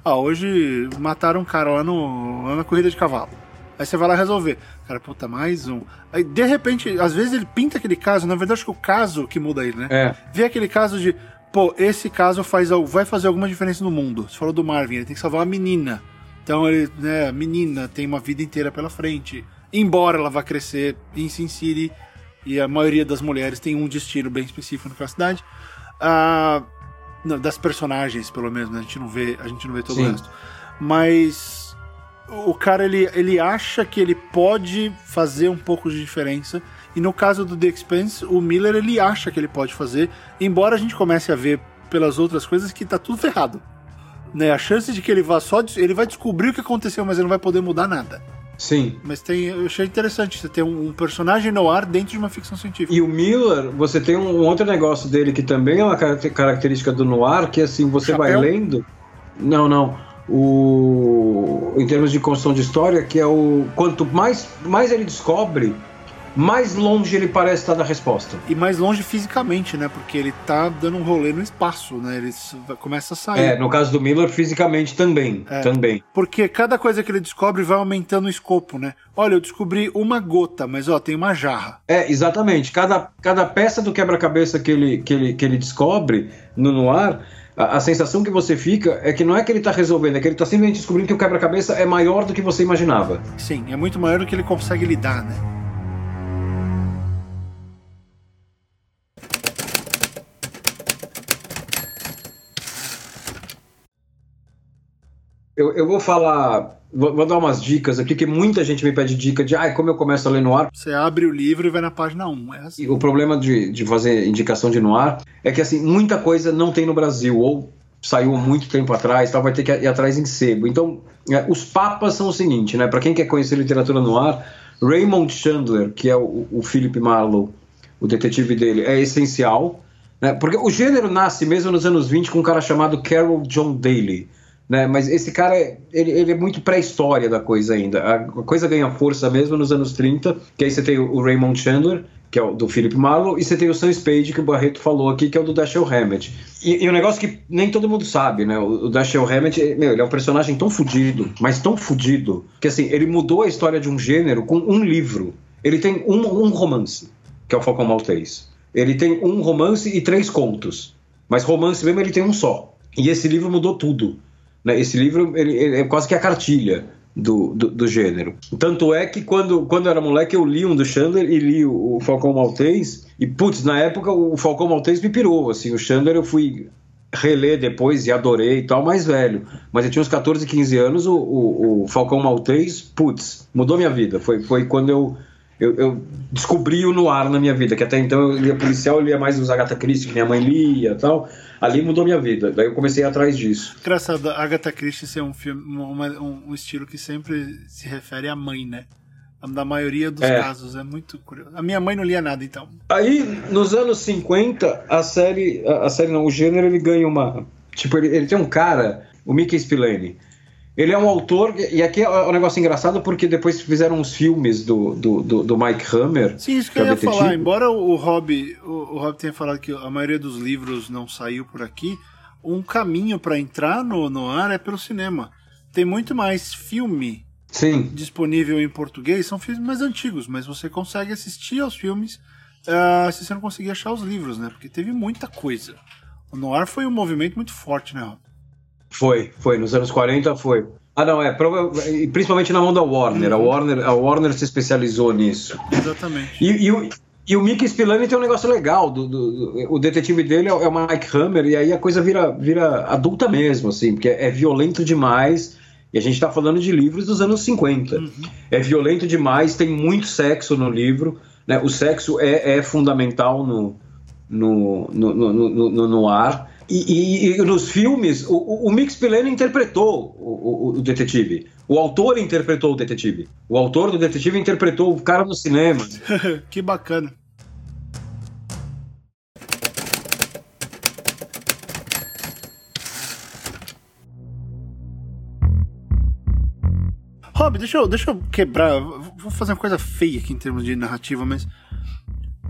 Ah, hoje mataram um cara lá, no, lá na corrida de cavalo. Aí você vai lá resolver. Cara, puta, mais um. Aí, de repente, às vezes ele pinta aquele caso, na verdade, acho que o caso que muda ele, né? É. Vê aquele caso de, pô, esse caso faz, vai fazer alguma diferença no mundo. Você falou do Marvin, ele tem que salvar uma menina. Então ele, né, a menina tem uma vida inteira pela frente. Embora ela vá crescer em Sin City e a maioria das mulheres tem um destino bem específico naquela cidade. Ah, não, das personagens, pelo menos, né? a gente não vê, a gente não vê todo Sim. o resto. Mas o cara ele, ele acha que ele pode fazer um pouco de diferença. E no caso do The Expanse, o Miller ele acha que ele pode fazer, embora a gente comece a ver pelas outras coisas que tá tudo ferrado. Né? A chance de que ele vá só ele vai descobrir o que aconteceu, mas ele não vai poder mudar nada. Sim. Mas tem, eu achei interessante você ter um, um personagem no ar dentro de uma ficção científica. E o Miller, você tem um outro negócio dele que também é uma caracter- característica do noir, que assim, você Chapéu? vai lendo. Não, não. O em termos de construção de história, que é o quanto mais mais ele descobre, mais longe ele parece estar da resposta. E mais longe fisicamente, né? Porque ele tá dando um rolê no espaço, né? Ele começa a sair. É, no caso do Miller, fisicamente também, É. também. Porque cada coisa que ele descobre vai aumentando o escopo, né? Olha, eu descobri uma gota, mas ó, tem uma jarra. É, exatamente. Cada, cada peça do quebra-cabeça que ele, que, ele, que ele descobre no noir, a, a sensação que você fica é que não é que ele está resolvendo, é que ele está simplesmente descobrindo que o quebra-cabeça é maior do que você imaginava. Sim, é muito maior do que ele consegue lidar, né? Eu, eu vou falar, vou, vou dar umas dicas aqui, que muita gente me pede dica de ah, como eu começo a ler noir. Você abre o livro e vai na página 1. É assim. E o problema de, de fazer indicação de noir é que assim, muita coisa não tem no Brasil, ou saiu há muito tempo atrás, tal, vai ter que ir atrás em sebo. Então, é, os papas são o seguinte, né? Para quem quer conhecer literatura noir, Raymond Chandler, que é o, o Philip Marlowe, o detetive dele, é essencial, né? Porque o gênero nasce mesmo nos anos 20 com um cara chamado Carol John Daly. Né, mas esse cara, ele, ele é muito pré-história da coisa ainda. A coisa ganha força mesmo nos anos 30, que aí você tem o Raymond Chandler, que é o do Philip Marlowe, e você tem o Sam Spade, que o Barreto falou aqui, que é o do Dashiell Hammett. E, e um negócio que nem todo mundo sabe, né? O, o Dashiell Hammett, meu, ele é um personagem tão fudido, mas tão fudido, que assim, ele mudou a história de um gênero com um livro. Ele tem um, um romance, que é o Falcão Maltês. Ele tem um romance e três contos. Mas romance mesmo ele tem um só. E esse livro mudou tudo. Né? Esse livro ele, ele é quase que a cartilha do, do, do, gênero. Tanto é que quando, quando eu era moleque eu li um do Chandler e li o, o Falcão Maltês. E putz, na época o Falcão Maltês me pirou. Assim, o Chandler eu fui reler depois e adorei e tal, mais velho. Mas eu tinha uns 14, 15 anos, o, o, o Falcão Maltês, putz, mudou minha vida. Foi, foi quando eu, eu, eu, descobri o noir na minha vida, que até então eu lia policial, eu lia mais os Agatha Christie, que minha mãe lia e tal. Ali mudou minha vida, daí eu comecei atrás disso. Engraçado, Agatha Christie ser um filme, uma, um, um, estilo que sempre se refere à mãe, né? Da maioria dos é. casos, é muito curioso. A minha mãe não lia nada, então. Aí, nos anos 50, a série, a, a série não, o gênero ele ganha uma. Tipo, ele, ele tem um cara, o Mickey Spillane. Ele é um autor, e aqui é um negócio engraçado porque depois fizeram uns filmes do, do, do, do Mike Hammer. Sim, isso que, eu ia falar. Embora o Rob, o, o Rob tenha falado que a maioria dos livros não saiu por aqui, um caminho para entrar no, no ar é pelo cinema. Tem muito mais filme Sim. disponível em português, são filmes mais antigos, mas você consegue assistir aos filmes uh, se você não conseguir achar os livros, né? Porque teve muita coisa. O noir foi um movimento muito forte, né, Rob? Foi, foi. Nos anos 40 foi. Ah, não, é. Principalmente na mão da Warner. Uhum. A Warner, a Warner se especializou nisso. Exatamente. E, e, o, e o Mickey Spillane tem um negócio legal. Do, do, do, o detetive dele é, o Mike Hammer, e aí a coisa vira, vira adulta mesmo, assim, porque é violento demais. E a gente está falando de livros dos anos 50. Uhum. É violento demais, tem muito sexo no livro. Né? O sexo é, é fundamental no, no, no, no, no, no ar. E, e, e nos filmes, o, o Mix Pilene interpretou o, o, o, detetive. O autor interpretou o detetive. O autor do detetive interpretou o cara no cinema. (laughs) que bacana. Rob, deixa eu, deixa eu quebrar. Vou fazer uma coisa feia aqui em termos de narrativa, mas.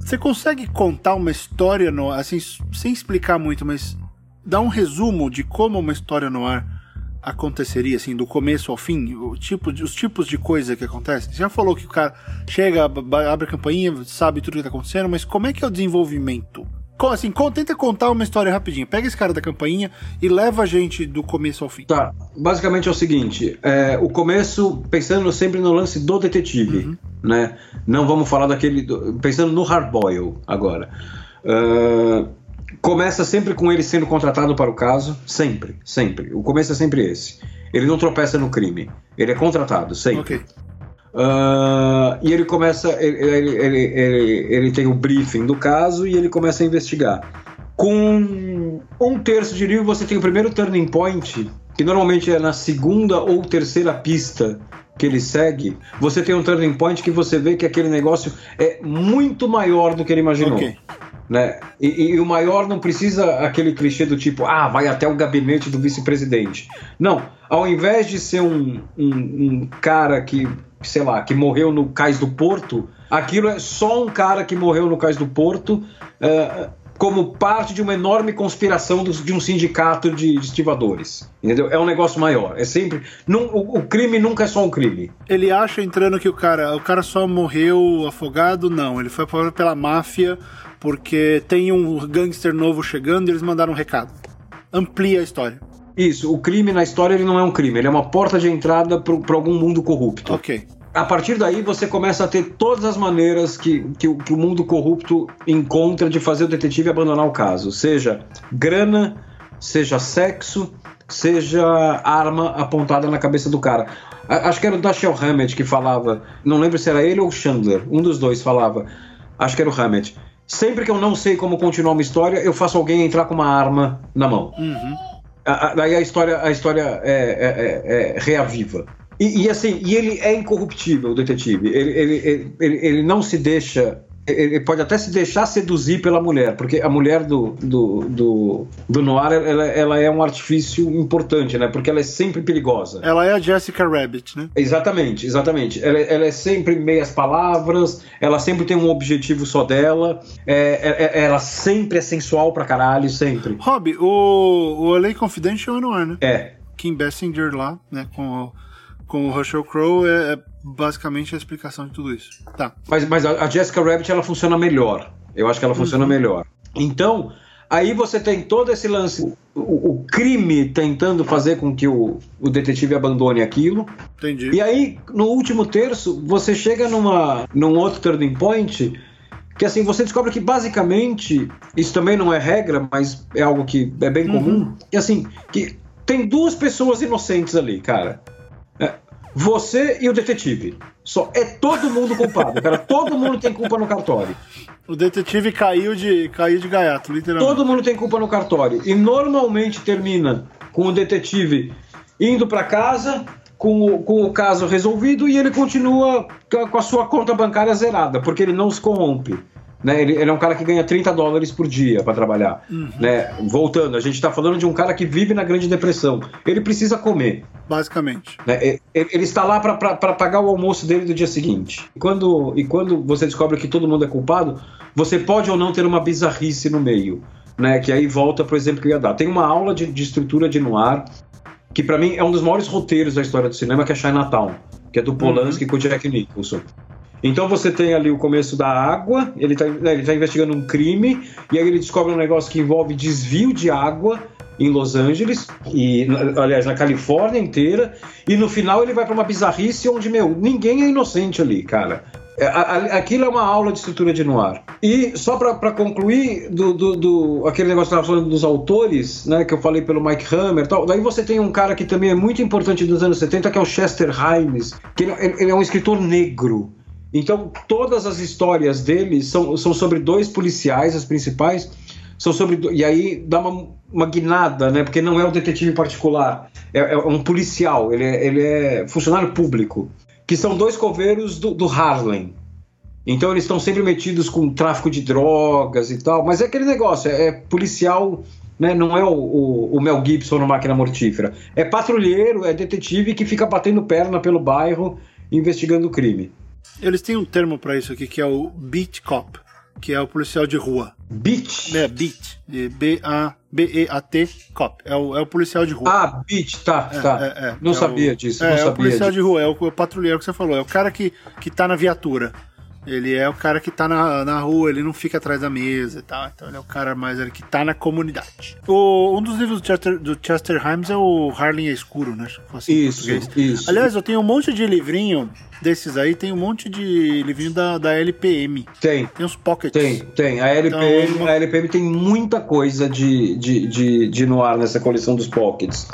Você consegue contar uma história no assim, sem explicar muito, mas dar um resumo de como uma história no ar aconteceria, assim, do começo ao fim? O tipo de, os tipos de coisa que acontecem? Você já falou que o cara chega, abre a campainha, sabe tudo que tá acontecendo, mas como é que é o desenvolvimento? Assim, tenta contar uma história rapidinho. Pega esse cara da campainha e leva a gente do começo ao fim. Tá. Basicamente é o seguinte: é, o começo, pensando sempre no lance do detetive, uhum. Né? Não vamos falar daquele. Pensando no Hardboil agora. Uh, começa sempre com ele sendo contratado para o caso. Sempre, sempre. O começo é sempre esse. Ele não tropeça no crime. Ele é contratado, sempre. Ok. Uh, e ele começa, ele, ele, ele, ele, tem o briefing do caso e ele começa a investigar. Com um terço de livro, você tem o primeiro turning point, que normalmente é na segunda ou terceira pista que ele segue. Você tem um turning point que você vê que aquele negócio é muito maior do que ele imaginou. Okay. Né? E, e, o maior não precisa aquele clichê do tipo, ah, vai até o gabinete do vice-presidente. Não, ao invés de ser um, um, um cara que sei lá, que morreu no cais do Porto, aquilo é só um cara que morreu no cais do Porto uh, como parte de uma enorme conspiração de um sindicato de estivadores. Entendeu? É um negócio maior. É sempre. Num, o, o, crime nunca é só um crime. Ele acha entrando que o cara, o cara só morreu afogado? Não. Ele foi pela máfia porque tem um gangster novo chegando e eles mandaram um recado. Amplia a história. Isso, o crime na história ele não é um crime, ele é uma porta de entrada para algum mundo corrupto. Ok. A partir daí você começa a ter todas as maneiras que, que, que o mundo corrupto encontra de fazer o detetive abandonar o caso. Seja grana, seja sexo, seja arma apontada na cabeça do cara. Acho que era o Dashiell Hammett que falava, não lembro se era ele ou o Chandler, um dos dois falava. Acho que era o Hammett. Sempre que eu não sei como continuar uma história, eu faço alguém entrar com uma arma na mão. Uhum. Daí a, história, a história é, é, é, é reaviva. E, e, assim, e ele é incorruptível, o detetive. Ele, ele, ele, ele não se deixa ele pode até se deixar seduzir pela mulher, porque a mulher do, do, do, do Noir ela, ela, é um artifício importante, né? Porque ela é sempre perigosa. Ela é a Jessica Rabbit, né? Exatamente, exatamente. Ela, ela é sempre meias palavras, ela sempre tem um objetivo só dela, é, é, é ela sempre é sensual pra caralho, sempre. Rob, o, o LA Confidential é Noir, né? É. Kim Basinger lá, né? Com o com o Russell Crowe é, é, basicamente a explicação de tudo isso. Tá. Mas, mas a, Jessica Rabbit ela funciona melhor. Eu acho que ela funciona uhum. melhor. Então, aí você tem todo esse lance, o, o, crime tentando fazer com que o, o detetive abandone aquilo. Entendi. E aí, no último terço, você chega numa, num outro turning point que assim você descobre que basicamente isso também não é regra, mas é algo que é bem comum. Uhum. Que assim que tem duas pessoas inocentes ali, cara. É, você e o detetive. Só é todo mundo culpado, cara. Todo mundo tem culpa no cartório. O detetive caiu de caiu de gaiato, literalmente. Todo mundo tem culpa no cartório e normalmente termina com o detetive indo para casa com o, com o caso resolvido e ele continua com a sua conta bancária zerada, porque ele não se corrompe. Né? Ele, ele, é um cara que ganha 30 dólares por dia para trabalhar. Uhum. Né? Voltando, a gente está falando de um cara que vive na Grande Depressão. Ele precisa comer. Basicamente. Né? Ele, ele, está lá para pagar o almoço dele do dia seguinte. E quando, e quando você descobre que todo mundo é culpado, você pode ou não ter uma bizarrice no meio. Né? Que aí volta para o exemplo que eu ia dar. Tem uma aula de, de estrutura de noir que para mim é um dos maiores roteiros da história do cinema, que é Chinatown, que é do Polanski uhum. com o Jack Nicholson. Então você tem ali o começo da água, ele está né, tá investigando um crime, e aí ele descobre um negócio que envolve desvio de água em Los Angeles, e aliás, na Califórnia inteira, e no final ele vai para uma bizarrice onde, meu, ninguém é inocente ali, cara. É, aquilo é uma aula de estrutura de noir. E só para concluir do, do, do, aquele negócio que eu estava falando dos autores, né, que eu falei pelo Mike Hammer tal, daí você tem um cara que também é muito importante dos anos 70, que é o Chester Himes, que ele, ele é um escritor negro. Então, todas as histórias dele são, são sobre dois policiais, as principais, são sobre. E aí dá uma, uma guinada, né? Porque não é um detetive particular, é, é um policial, ele é, ele é funcionário público. Que são dois coveiros do, do Harlem. Então eles estão sempre metidos com tráfico de drogas e tal, mas é aquele negócio, é, é policial, né? não é o, o, o, Mel Gibson no Máquina Mortífera. É patrulheiro, é detetive que fica batendo perna pelo bairro investigando o crime. Eles têm um termo para isso aqui que é o beat cop, que é o policial de rua. Beat? É, beat. B-A-B-E-A-T, cop. É o, é o policial de rua. Ah, beat, tá, é, tá. É, é, não é sabia o, disso. É, é o policial disso. de rua, é o, o patrulheiro que você falou. É o cara que, que tá na viatura. Ele é o cara que tá na, na rua, ele não fica atrás da mesa e tal. Então ele é o cara mais ali que tá na comunidade. O, um dos livros do Chester, do Chester Himes é o Harlem é Escuro, né? Assim, isso, isso. Aliás, eu tenho um monte de livrinho desses aí, tem um monte de livrinho da, da LPM. Tem. Tem uns pockets. Tem, tem. A LPM, então, a LPM tem muita coisa de, de, de, de noir nessa coleção dos pockets.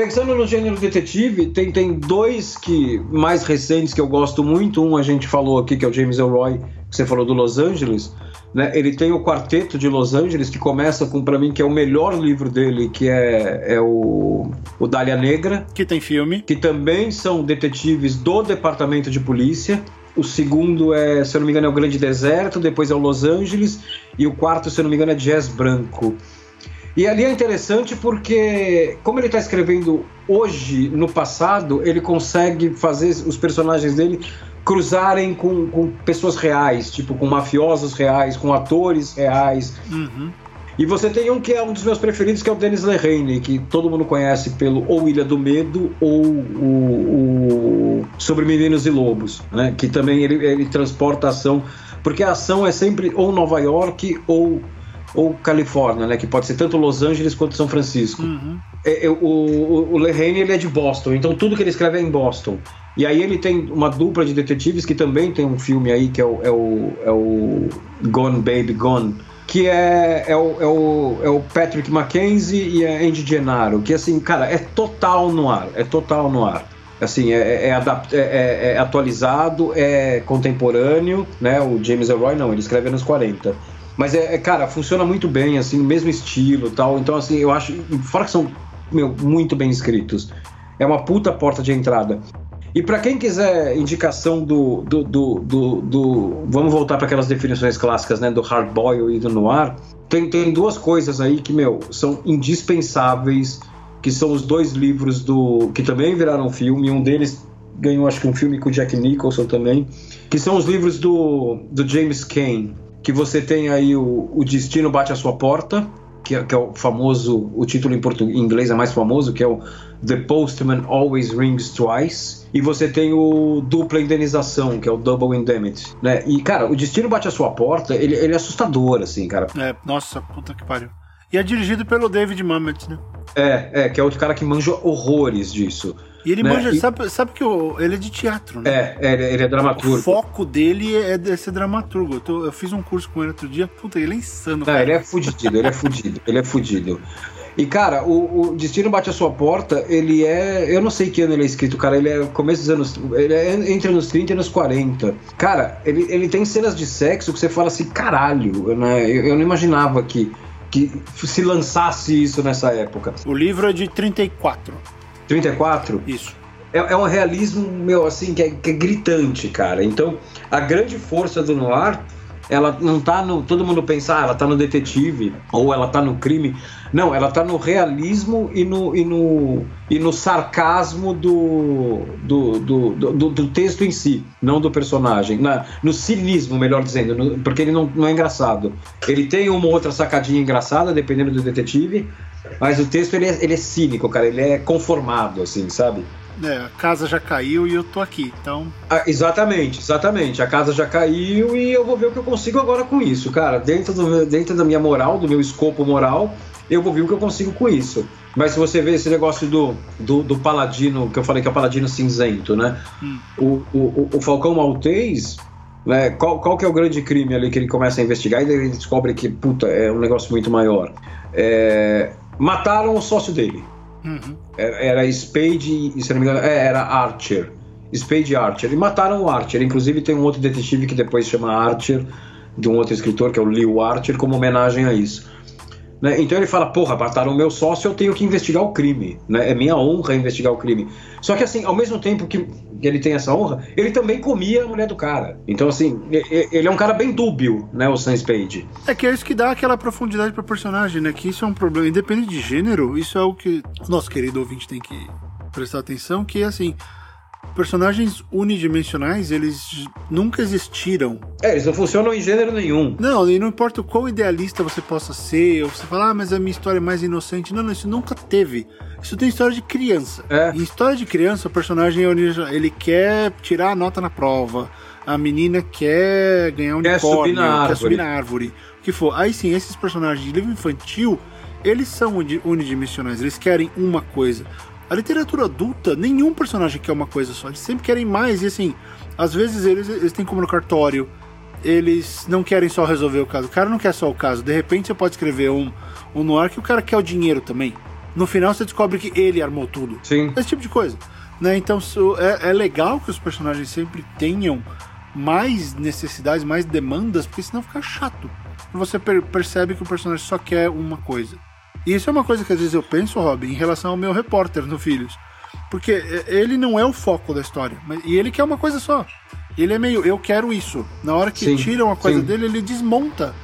Pensando no gênero detetive, tem, tem dois que mais recentes que eu gosto muito. Um a gente falou aqui, que é o James Elroy, que você falou do Los Angeles. Né? Ele tem o Quarteto de Los Angeles, que começa com, para mim, que é o melhor livro dele, que é, é o, o Dália Negra. Que tem filme. Que também são detetives do Departamento de Polícia. O segundo é, se eu não me engano, é o Grande Deserto, depois é o Los Angeles, e o quarto, se eu não me engano, é Jazz Branco. E ali é interessante porque, como ele está escrevendo hoje, no passado, ele consegue fazer os personagens dele cruzarem com, com pessoas reais, tipo com mafiosos reais, com atores reais. Uhum. E você tem um que é um dos meus preferidos, que é o Dennis Lehane, que todo mundo conhece pelo ou Ilha do Medo ou o, o Sobre Meninos e Lobos, né? Que também ele, ele transporta a ação, porque a ação é sempre ou Nova York ou ou Califórnia, né? Que pode ser tanto Los Angeles quanto São Francisco. Uhum. É, é, o, o, Lehane, ele é de Boston, então tudo que ele escreve é em Boston. E aí ele tem uma dupla de detetives que também tem um filme aí que é o, é o, é o Gone Baby Gone, que é, é, o, é, o, é o Patrick Mackenzie e a Andy Gennaro, que assim, cara, é total no ar, é total no ar assim, é, é, adapt, é, é, atualizado, é contemporâneo, né? O James Elroy não, ele escreve anos 40. Mas é, é, cara, funciona muito bem, assim, mesmo estilo tal. Então, assim, eu acho. Fora que são, meu, muito bem escritos. É uma puta porta de entrada. E para quem quiser indicação do, do, do, do, do vamos voltar para aquelas definições clássicas, né, do hard boil e do noir, tem, tem duas coisas aí que, meu, são indispensáveis, que são os dois livros do que também viraram filme, um deles ganhou acho que um filme com o Jack Nicholson também, que são os livros do, do James Cain, que você tem aí o, o Destino Bate à Sua Porta, que é, que é, o famoso, o título em, português, em inglês é mais famoso, que é o The Postman Always Rings Twice, e você tem o Dupla Indenização, que é o Double Indemnity, né? E, cara, o Destino Bate à Sua Porta, ele, ele é assustador, assim, cara. É, nossa, puta que pariu. E é dirigido pelo David Mamet, né? É, é, que é outro cara que manja horrores disso. E ele né? manja, e... sabe, sabe que ele é de teatro, né? É, é ele é dramaturgo. O foco dele é, é ser dramaturgo. Eu, tô, eu, fiz um curso com ele outro dia, puta, ele é insano. Não, ele é fudido, ele é fudido, ele é fudido. E, cara, o, o, Destino Bate a Sua Porta, ele é. Eu não sei que ano ele é escrito, cara. Ele é começo dos anos. Ele é entre anos 30 e anos 40. Cara, ele, ele tem cenas de sexo que você fala assim, caralho, né? Eu, eu não imaginava que, que se lançasse isso nessa época. O livro é de 34. 34? Isso. É, é um realismo, meu, assim, que é, que é gritante, cara. Então, a grande força do noir ela não tá no. Todo mundo pensa, ah, ela tá no detetive, ou ela tá no crime. Não, ela tá no realismo e no, e no, e no sarcasmo do do, do, do, do texto em si, não do personagem. Na, no cinismo, melhor dizendo, no, porque ele não, não é engraçado. Ele tem uma outra sacadinha engraçada, dependendo do detetive, mas o texto ele é, ele é cínico, cara, ele é conformado, assim, sabe? É, a casa já caiu e eu tô aqui, então. Ah, exatamente, exatamente. A casa já caiu e eu vou ver o que eu consigo agora com isso, cara. Dentro, do, dentro da minha moral, do meu escopo moral, eu vou ver o que eu consigo com isso. Mas se você vê esse negócio do, do, do paladino, que eu falei que é o paladino cinzento, né? Hum. O, o, o Falcão Maltês, né? Qual, qual que é o grande crime ali que ele começa a investigar e ele descobre que, puta, é um negócio muito maior. É, mataram o sócio dele. Era, era Spade se não me engano, é, era Archer. Spade Archer. E mataram o Archer. Inclusive tem um outro detetive que depois chama Archer, de um outro escritor, que é o Leo Archer, como homenagem a isso. Né? Então ele fala, porra, mataram o meu sócio, eu tenho que investigar o crime. Né? É minha honra investigar o crime. Só que assim, ao mesmo tempo que ele tem essa honra, ele também comia a mulher do cara. Então assim, ele é um cara bem dúbio, né, o Sam Spade. É que é isso que dá aquela profundidade pro personagem, né? Que isso é um problema, independente de gênero, isso é o que nosso querido ouvinte tem que prestar atenção, que assim, personagens unidimensionais, eles nunca existiram. É, eles não funcionam em gênero nenhum. Não, e não importa o quão idealista você possa ser, ou você fala, ah, mas a minha história é mais inocente. Não, não, isso nunca teve. Isso tem história de criança. É. Em história de criança, o personagem ele quer tirar a nota na prova. A menina quer ganhar um quer unicórnio, subir na quer subir na árvore. O que for. Aí sim, esses personagens de livro infantil, eles são unidimensionais, eles querem uma coisa. A literatura adulta, nenhum personagem quer uma coisa só. Eles sempre querem mais. E assim, às vezes eles, eles têm como no cartório. Eles não querem só resolver o caso. O cara não quer só o caso. De repente você pode escrever um, um noir que o cara quer o dinheiro também. No final você descobre que ele armou tudo. Sim. Esse tipo de coisa. Né? Então é, é legal que os personagens sempre tenham mais necessidades, mais demandas, porque senão fica chato. Você per percebe que o personagem só quer uma coisa. Isso é uma coisa que às vezes eu penso, Robin, em relação ao meu repórter no Filhos. Porque ele não é o foco da história. Mas, e ele quer uma coisa só. Ele é meio, eu quero isso. Na hora que sim, tiram uma coisa sim. dele, ele desmonta.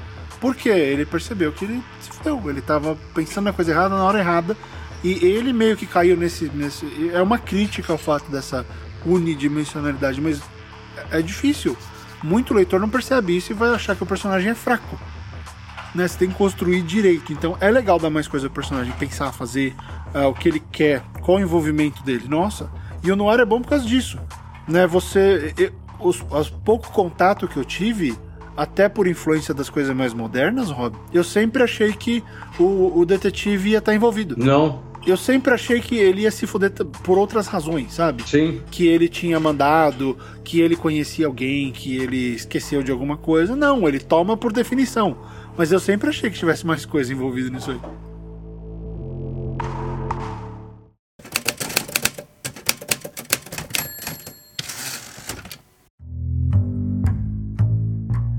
Por quê? Ele percebeu que ele se fudeu. Ele estava pensando na coisa errada na hora errada. E ele meio que caiu nesse. nesse é uma crítica ao fato dessa unidimensionalidade, mas é difícil. Muito leitor não percebe isso e vai achar que o personagem é fraco né? Você tem que construir direito. Então é legal dar mais coisa pro personagem, pensar, fazer uh, o que ele quer, qual o envolvimento dele. Nossa, e o Noir é bom por causa disso. Né? Você. Eu, os, os pouco contato que eu tive, até por influência das coisas mais modernas, Rob, eu sempre achei que o, o detetive ia estar envolvido. Não. Eu sempre achei que ele ia se foder por outras razões, sabe? Sim. Que ele tinha mandado, que ele conhecia alguém, que ele esqueceu de alguma coisa. Não, ele toma por definição. Mas eu sempre achei que tivesse mais coisa envolvida nisso aí.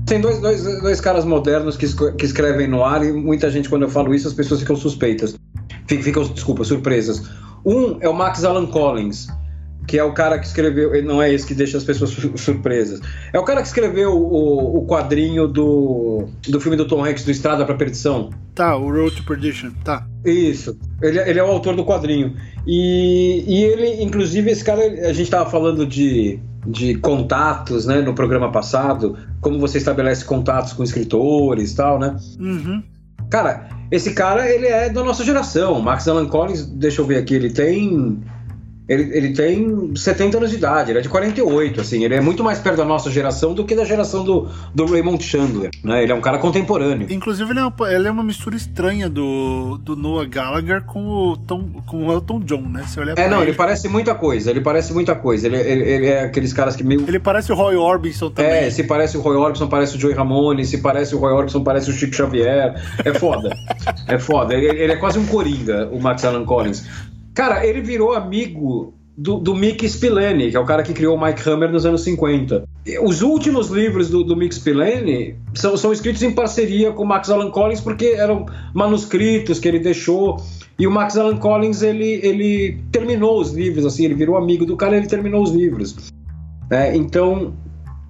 Tem dois, dois, dois caras modernos que, que escrevem no ar e muita gente, quando eu falo isso, as pessoas ficam suspeitas. Ficam, desculpa, surpresas. Um é o Max Alan Collins, que é o cara que escreveu, não é esse que deixa as pessoas surpresas. É o cara que escreveu o, o quadrinho do, do filme do Tom Hanks, do Estrada para Perdição. Tá, o Road to Perdition, tá. Isso. Ele, ele é o autor do quadrinho. E, e ele, inclusive, esse cara, a gente tava falando de, de contatos, né, no programa passado, como você estabelece contatos com escritores e tal, né? Uhum. Cara, esse cara, ele é da nossa geração. Max Alan Collins, deixa eu ver aqui, ele tem ele, ele tem 70 anos de idade, ele é de 48, assim, ele é muito mais perto da nossa geração do que da geração do, do Raymond Chandler, né? Ele é um cara contemporâneo. Inclusive, ele é uma, ele é uma mistura estranha do, do Noah Gallagher com o, Tom, com o Elton John, né? Se olhar é, não, ele, ele parece muita coisa, ele parece muita coisa. Ele, ele, ele, é aqueles caras que meio. Ele parece o Roy Orbison também. É, se parece o Roy Orbison, parece o Joey Ramone, se parece o Roy Orbison, parece o Chico Xavier. É foda. (laughs) é foda. Ele, ele é quase um coringa, o Max Alan Collins. Cara, ele virou amigo do, do Mick Spillane, que é o cara que criou o Mike Hammer nos anos 50. Os últimos livros do, do Mick Spillane são, são escritos em parceria com o Max Alan Collins, porque eram manuscritos que ele deixou. E o Max Alan Collins, ele, ele terminou os livros, assim, ele virou amigo do cara ele terminou os livros. É, então,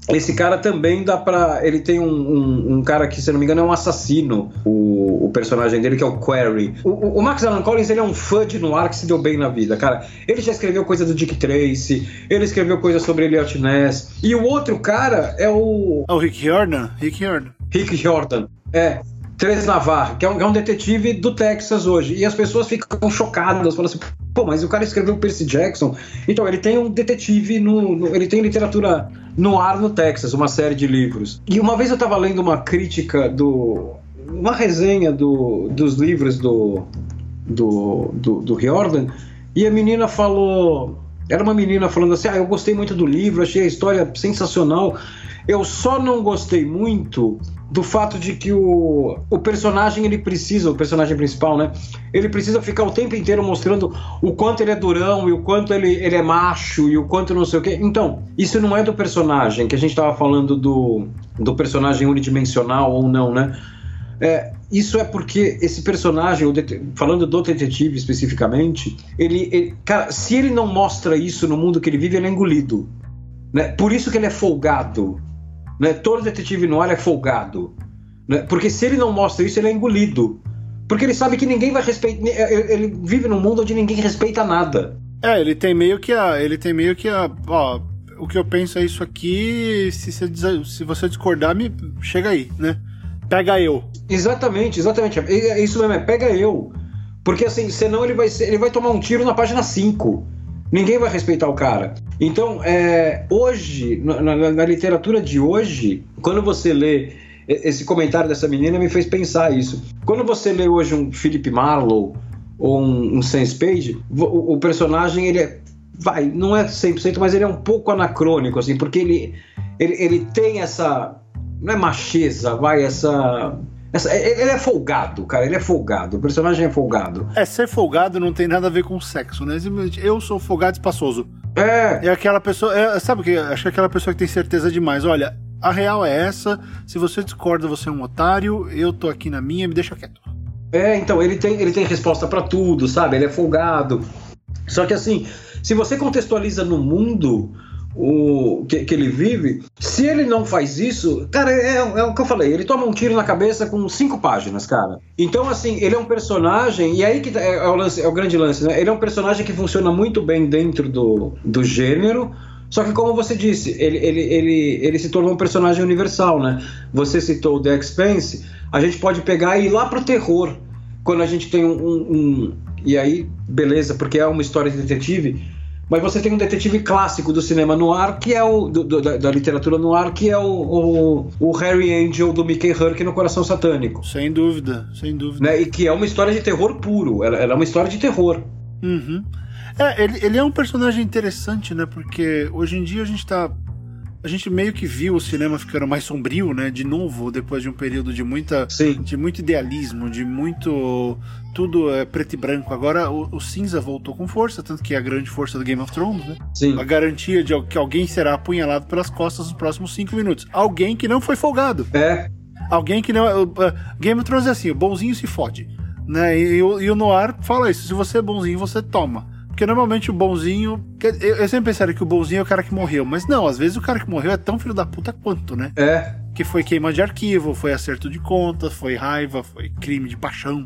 esse cara também dá pra. Ele tem um, um, um, cara que, se não me engano, é um assassino, o, o personagem dele, que é o Query. O, o, Max Allan Collins ele é um fã de noir que se deu bem na vida, cara. Ele já escreveu coisa do Dick Tracy, ele escreveu coisa sobre Elliot Ness. E o outro cara é o. É o Rick Jordan? Rick Jordan. Rick Jordan. É. Tres Navarre, que é um, é um, detetive do Texas hoje. E as pessoas ficam chocadas, falam assim, pô, mas o cara escreveu Percy Jackson. Então, ele tem um detetive no. no ele tem literatura no ar no Texas, uma série de livros. E uma vez eu estava lendo uma crítica do. uma resenha do, dos livros do. do, do, do Riordan, e a menina falou. Era uma menina falando assim: ah, eu gostei muito do livro, achei a história sensacional. Eu só não gostei muito do fato de que o, o personagem ele precisa, o personagem principal, né? Ele precisa ficar o tempo inteiro mostrando o quanto ele é durão e o quanto ele, ele é macho e o quanto não sei o quê. Então, isso não é do personagem, que a gente estava falando do, do personagem unidimensional ou não, né? É, isso é porque esse personagem, falando do detetive especificamente, ele, ele, cara, se ele não mostra isso no mundo que ele vive, ele é engolido. Né? Por isso que ele é folgado. Né? Todo detetive no ar é folgado. Né? Porque se ele não mostra isso, ele é engolido. Porque ele sabe que ninguém vai respeitar. Ele vive num mundo onde ninguém respeita nada. É, ele tem meio que a. Ele tem meio que a. Ó, o que eu penso é isso aqui. Se você, se você discordar, me chega aí, né? Pega eu. Exatamente, exatamente. É isso mesmo, é pega eu. Porque assim, senão ele vai, ser, ele vai tomar um tiro na página 5. Ninguém vai respeitar o cara. Então, é, hoje, na, na, na, literatura de hoje, quando você lê esse comentário dessa menina, me fez pensar isso. Quando você lê hoje um Philip Marlowe ou um, um Sense Page, o, o, personagem, ele é, vai, não é 100%, mas ele é um pouco anacrônico, assim, porque ele, ele, ele tem essa, não é macheza, vai, essa essa, ele é folgado, cara. Ele é folgado. O personagem é folgado. É, ser folgado não tem nada a ver com sexo, né? Eu sou folgado espaçoso. É. É aquela pessoa. É, sabe o que? Acho que é aquela pessoa que tem certeza demais. Olha, a real é essa. Se você discorda, você é um otário. Eu tô aqui na minha, me deixa quieto. É, então, ele tem, ele tem resposta para tudo, sabe? Ele é folgado. Só que assim, se você contextualiza no mundo o que, que, ele vive, se ele não faz isso, cara, é, é, o que eu falei, ele toma um tiro na cabeça com cinco páginas, cara. Então, assim, ele é um personagem, e aí que tá, é, é, o, lance, é o grande lance, né? Ele é um personagem que funciona muito bem dentro do, do gênero, só que, como você disse, ele, ele, ele, ele se tornou um personagem universal, né? Você citou o The Expanse, a gente pode pegar e ir lá pro terror, quando a gente tem um, um, um e aí, beleza, porque é uma história de detetive mas você tem um detetive clássico do cinema noir, que é o. Do, do, da, da, literatura noir, que é o, o, o, Harry Angel do Mickey Herc no Coração Satânico. Sem dúvida, sem dúvida. Né? E que é uma história de terror puro. Ela, ela é uma história de terror. Uhum. É, ele, ele é um personagem interessante, né? Porque hoje em dia a gente tá a gente meio que viu o cinema ficando mais sombrio, né? De novo, depois de um período de muita, Sim. de muito idealismo, de muito tudo é preto e branco. Agora o, o, cinza voltou com força, tanto que é a grande força do Game of Thrones, né? Sim. A garantia de que alguém será apunhalado pelas costas nos próximos cinco minutos. Alguém que não foi folgado. É. Alguém que não. Uh, Game of Thrones é assim, o bonzinho se fode. Né? E, e, e o Noir fala isso: se você é bonzinho, você toma. Porque normalmente o bonzinho. Eu, eu sempre pensaria que o bonzinho é o cara que morreu. Mas não, às vezes o cara que morreu é tão filho da puta quanto, né? É. Que foi queima de arquivo, foi acerto de contas, foi raiva, foi crime de paixão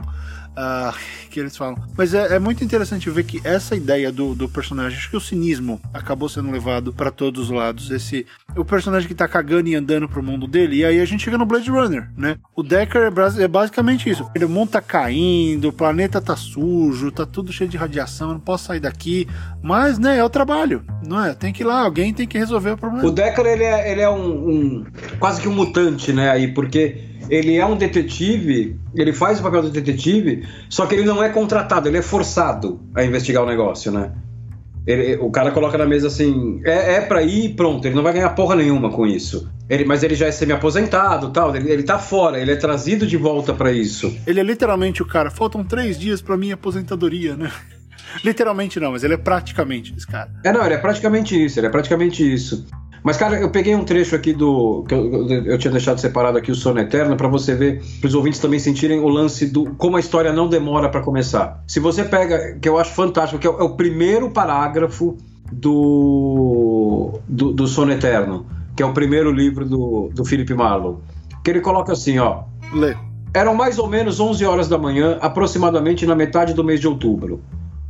uh, que eles falam. Mas é, é, muito interessante ver que essa ideia do, do personagem, acho que o cinismo acabou sendo levado para todos os lados. Esse o personagem que tá cagando e andando pro mundo dele, e aí a gente chega no Blade Runner, né? O Decker é, é basicamente isso. O mundo tá caindo, o planeta tá sujo, tá tudo cheio de radiação, eu não posso sair daqui. Mas, né, é o trabalho, não é? Tem que ir lá, alguém tem que resolver o problema. O Decker, ele é, ele é um, um quase que um mutante, né, aí, porque ele é um detetive, ele faz o papel do detetive, só que ele não é contratado, ele é forçado a investigar o negócio, né? Ele, o cara coloca na mesa assim, é, é pra ir e pronto, ele não vai ganhar porra nenhuma com isso. Ele, mas ele já é semi-aposentado tal, ele, ele tá fora, ele é trazido de volta para isso. Ele é literalmente o cara, faltam três dias para minha aposentadoria, né? (laughs) Literalmente não, mas ele é praticamente esse cara. É, não, ele é praticamente isso, ele é praticamente isso. Mas, cara, eu peguei um trecho aqui do. que eu, eu tinha deixado separado aqui o Sono Eterno, para você ver, para os ouvintes também sentirem o lance do como a história não demora para começar. Se você pega, que eu acho fantástico, que é, é o primeiro parágrafo do, do, do Sono Eterno, que é o primeiro livro do, do Philip Marlowe, que ele coloca assim, ó. Lê. Eram mais ou menos 11 horas da manhã, aproximadamente na metade do mês de outubro.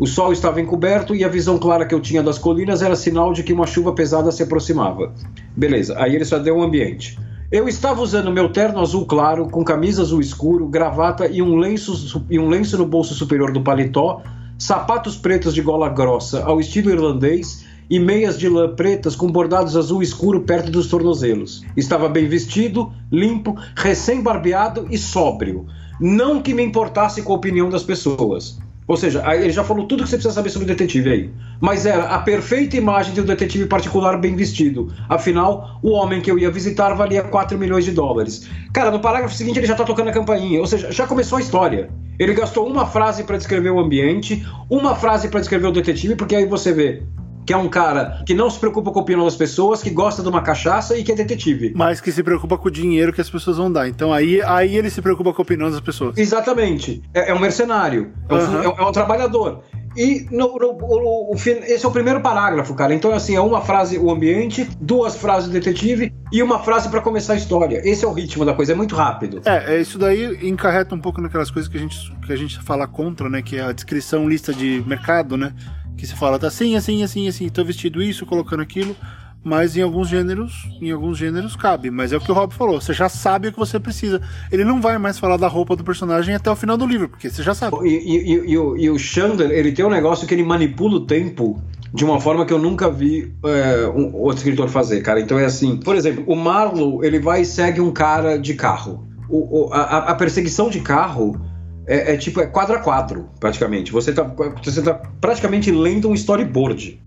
O sol estava encoberto e a visão clara que eu tinha das colinas era sinal de que uma chuva pesada se aproximava. Beleza, aí ele só deu um ambiente. Eu estava usando meu terno azul claro, com camisa azul escuro, gravata e um lenço, e um lenço no bolso superior do paletó, sapatos pretos de gola grossa ao estilo irlandês e meias de lã pretas com bordados azul escuro perto dos tornozelos. Estava bem vestido, limpo, recém-barbeado e sóbrio. Não que me importasse com a opinião das pessoas. Ou seja, ele já falou tudo que você precisa saber sobre o detetive aí. Mas era a perfeita imagem de um detetive particular bem vestido. Afinal, o homem que eu ia visitar valia 4 milhões de dólares. Cara, no parágrafo seguinte ele já tá tocando a campainha. Ou seja, já começou a história. Ele gastou uma frase para descrever o ambiente, uma frase para descrever o detetive, porque aí você vê que é um cara que não se preocupa com a opinião das pessoas, que gosta de uma cachaça e que é detetive. Mas que se preocupa com o dinheiro que as pessoas vão dar. Então aí, aí ele se preocupa com a opinião das pessoas. Exatamente. É, é um mercenário, é um, uhum. é, é um trabalhador. E no, no, no, esse é o primeiro parágrafo, cara. Então, assim, é uma frase o ambiente, duas frases o detetive e uma frase para começar a história. Esse é o ritmo da coisa, é muito rápido. É, é, isso daí encarreta um pouco naquelas coisas que a gente, que a gente fala contra, né? Que é a descrição, lista de mercado, né? Que você fala, tá assim, assim, assim, assim, tô vestido isso, colocando aquilo, mas em alguns gêneros, em alguns gêneros cabe. Mas é o que o Rob falou, você já sabe o que você precisa. Ele não vai mais falar da roupa do personagem até o final do livro, porque você já sabe. E, e, e, e o, o Chandler, ele tem um negócio que ele manipula o tempo de uma forma que eu nunca vi é, um outro escritor fazer, cara. Então é assim, por exemplo, o Marlowe, ele vai e segue um cara de carro. O, o, a, a perseguição de carro é, é, tipo, é quadro a quadro, praticamente. Você tá, você tá praticamente lendo um storyboard.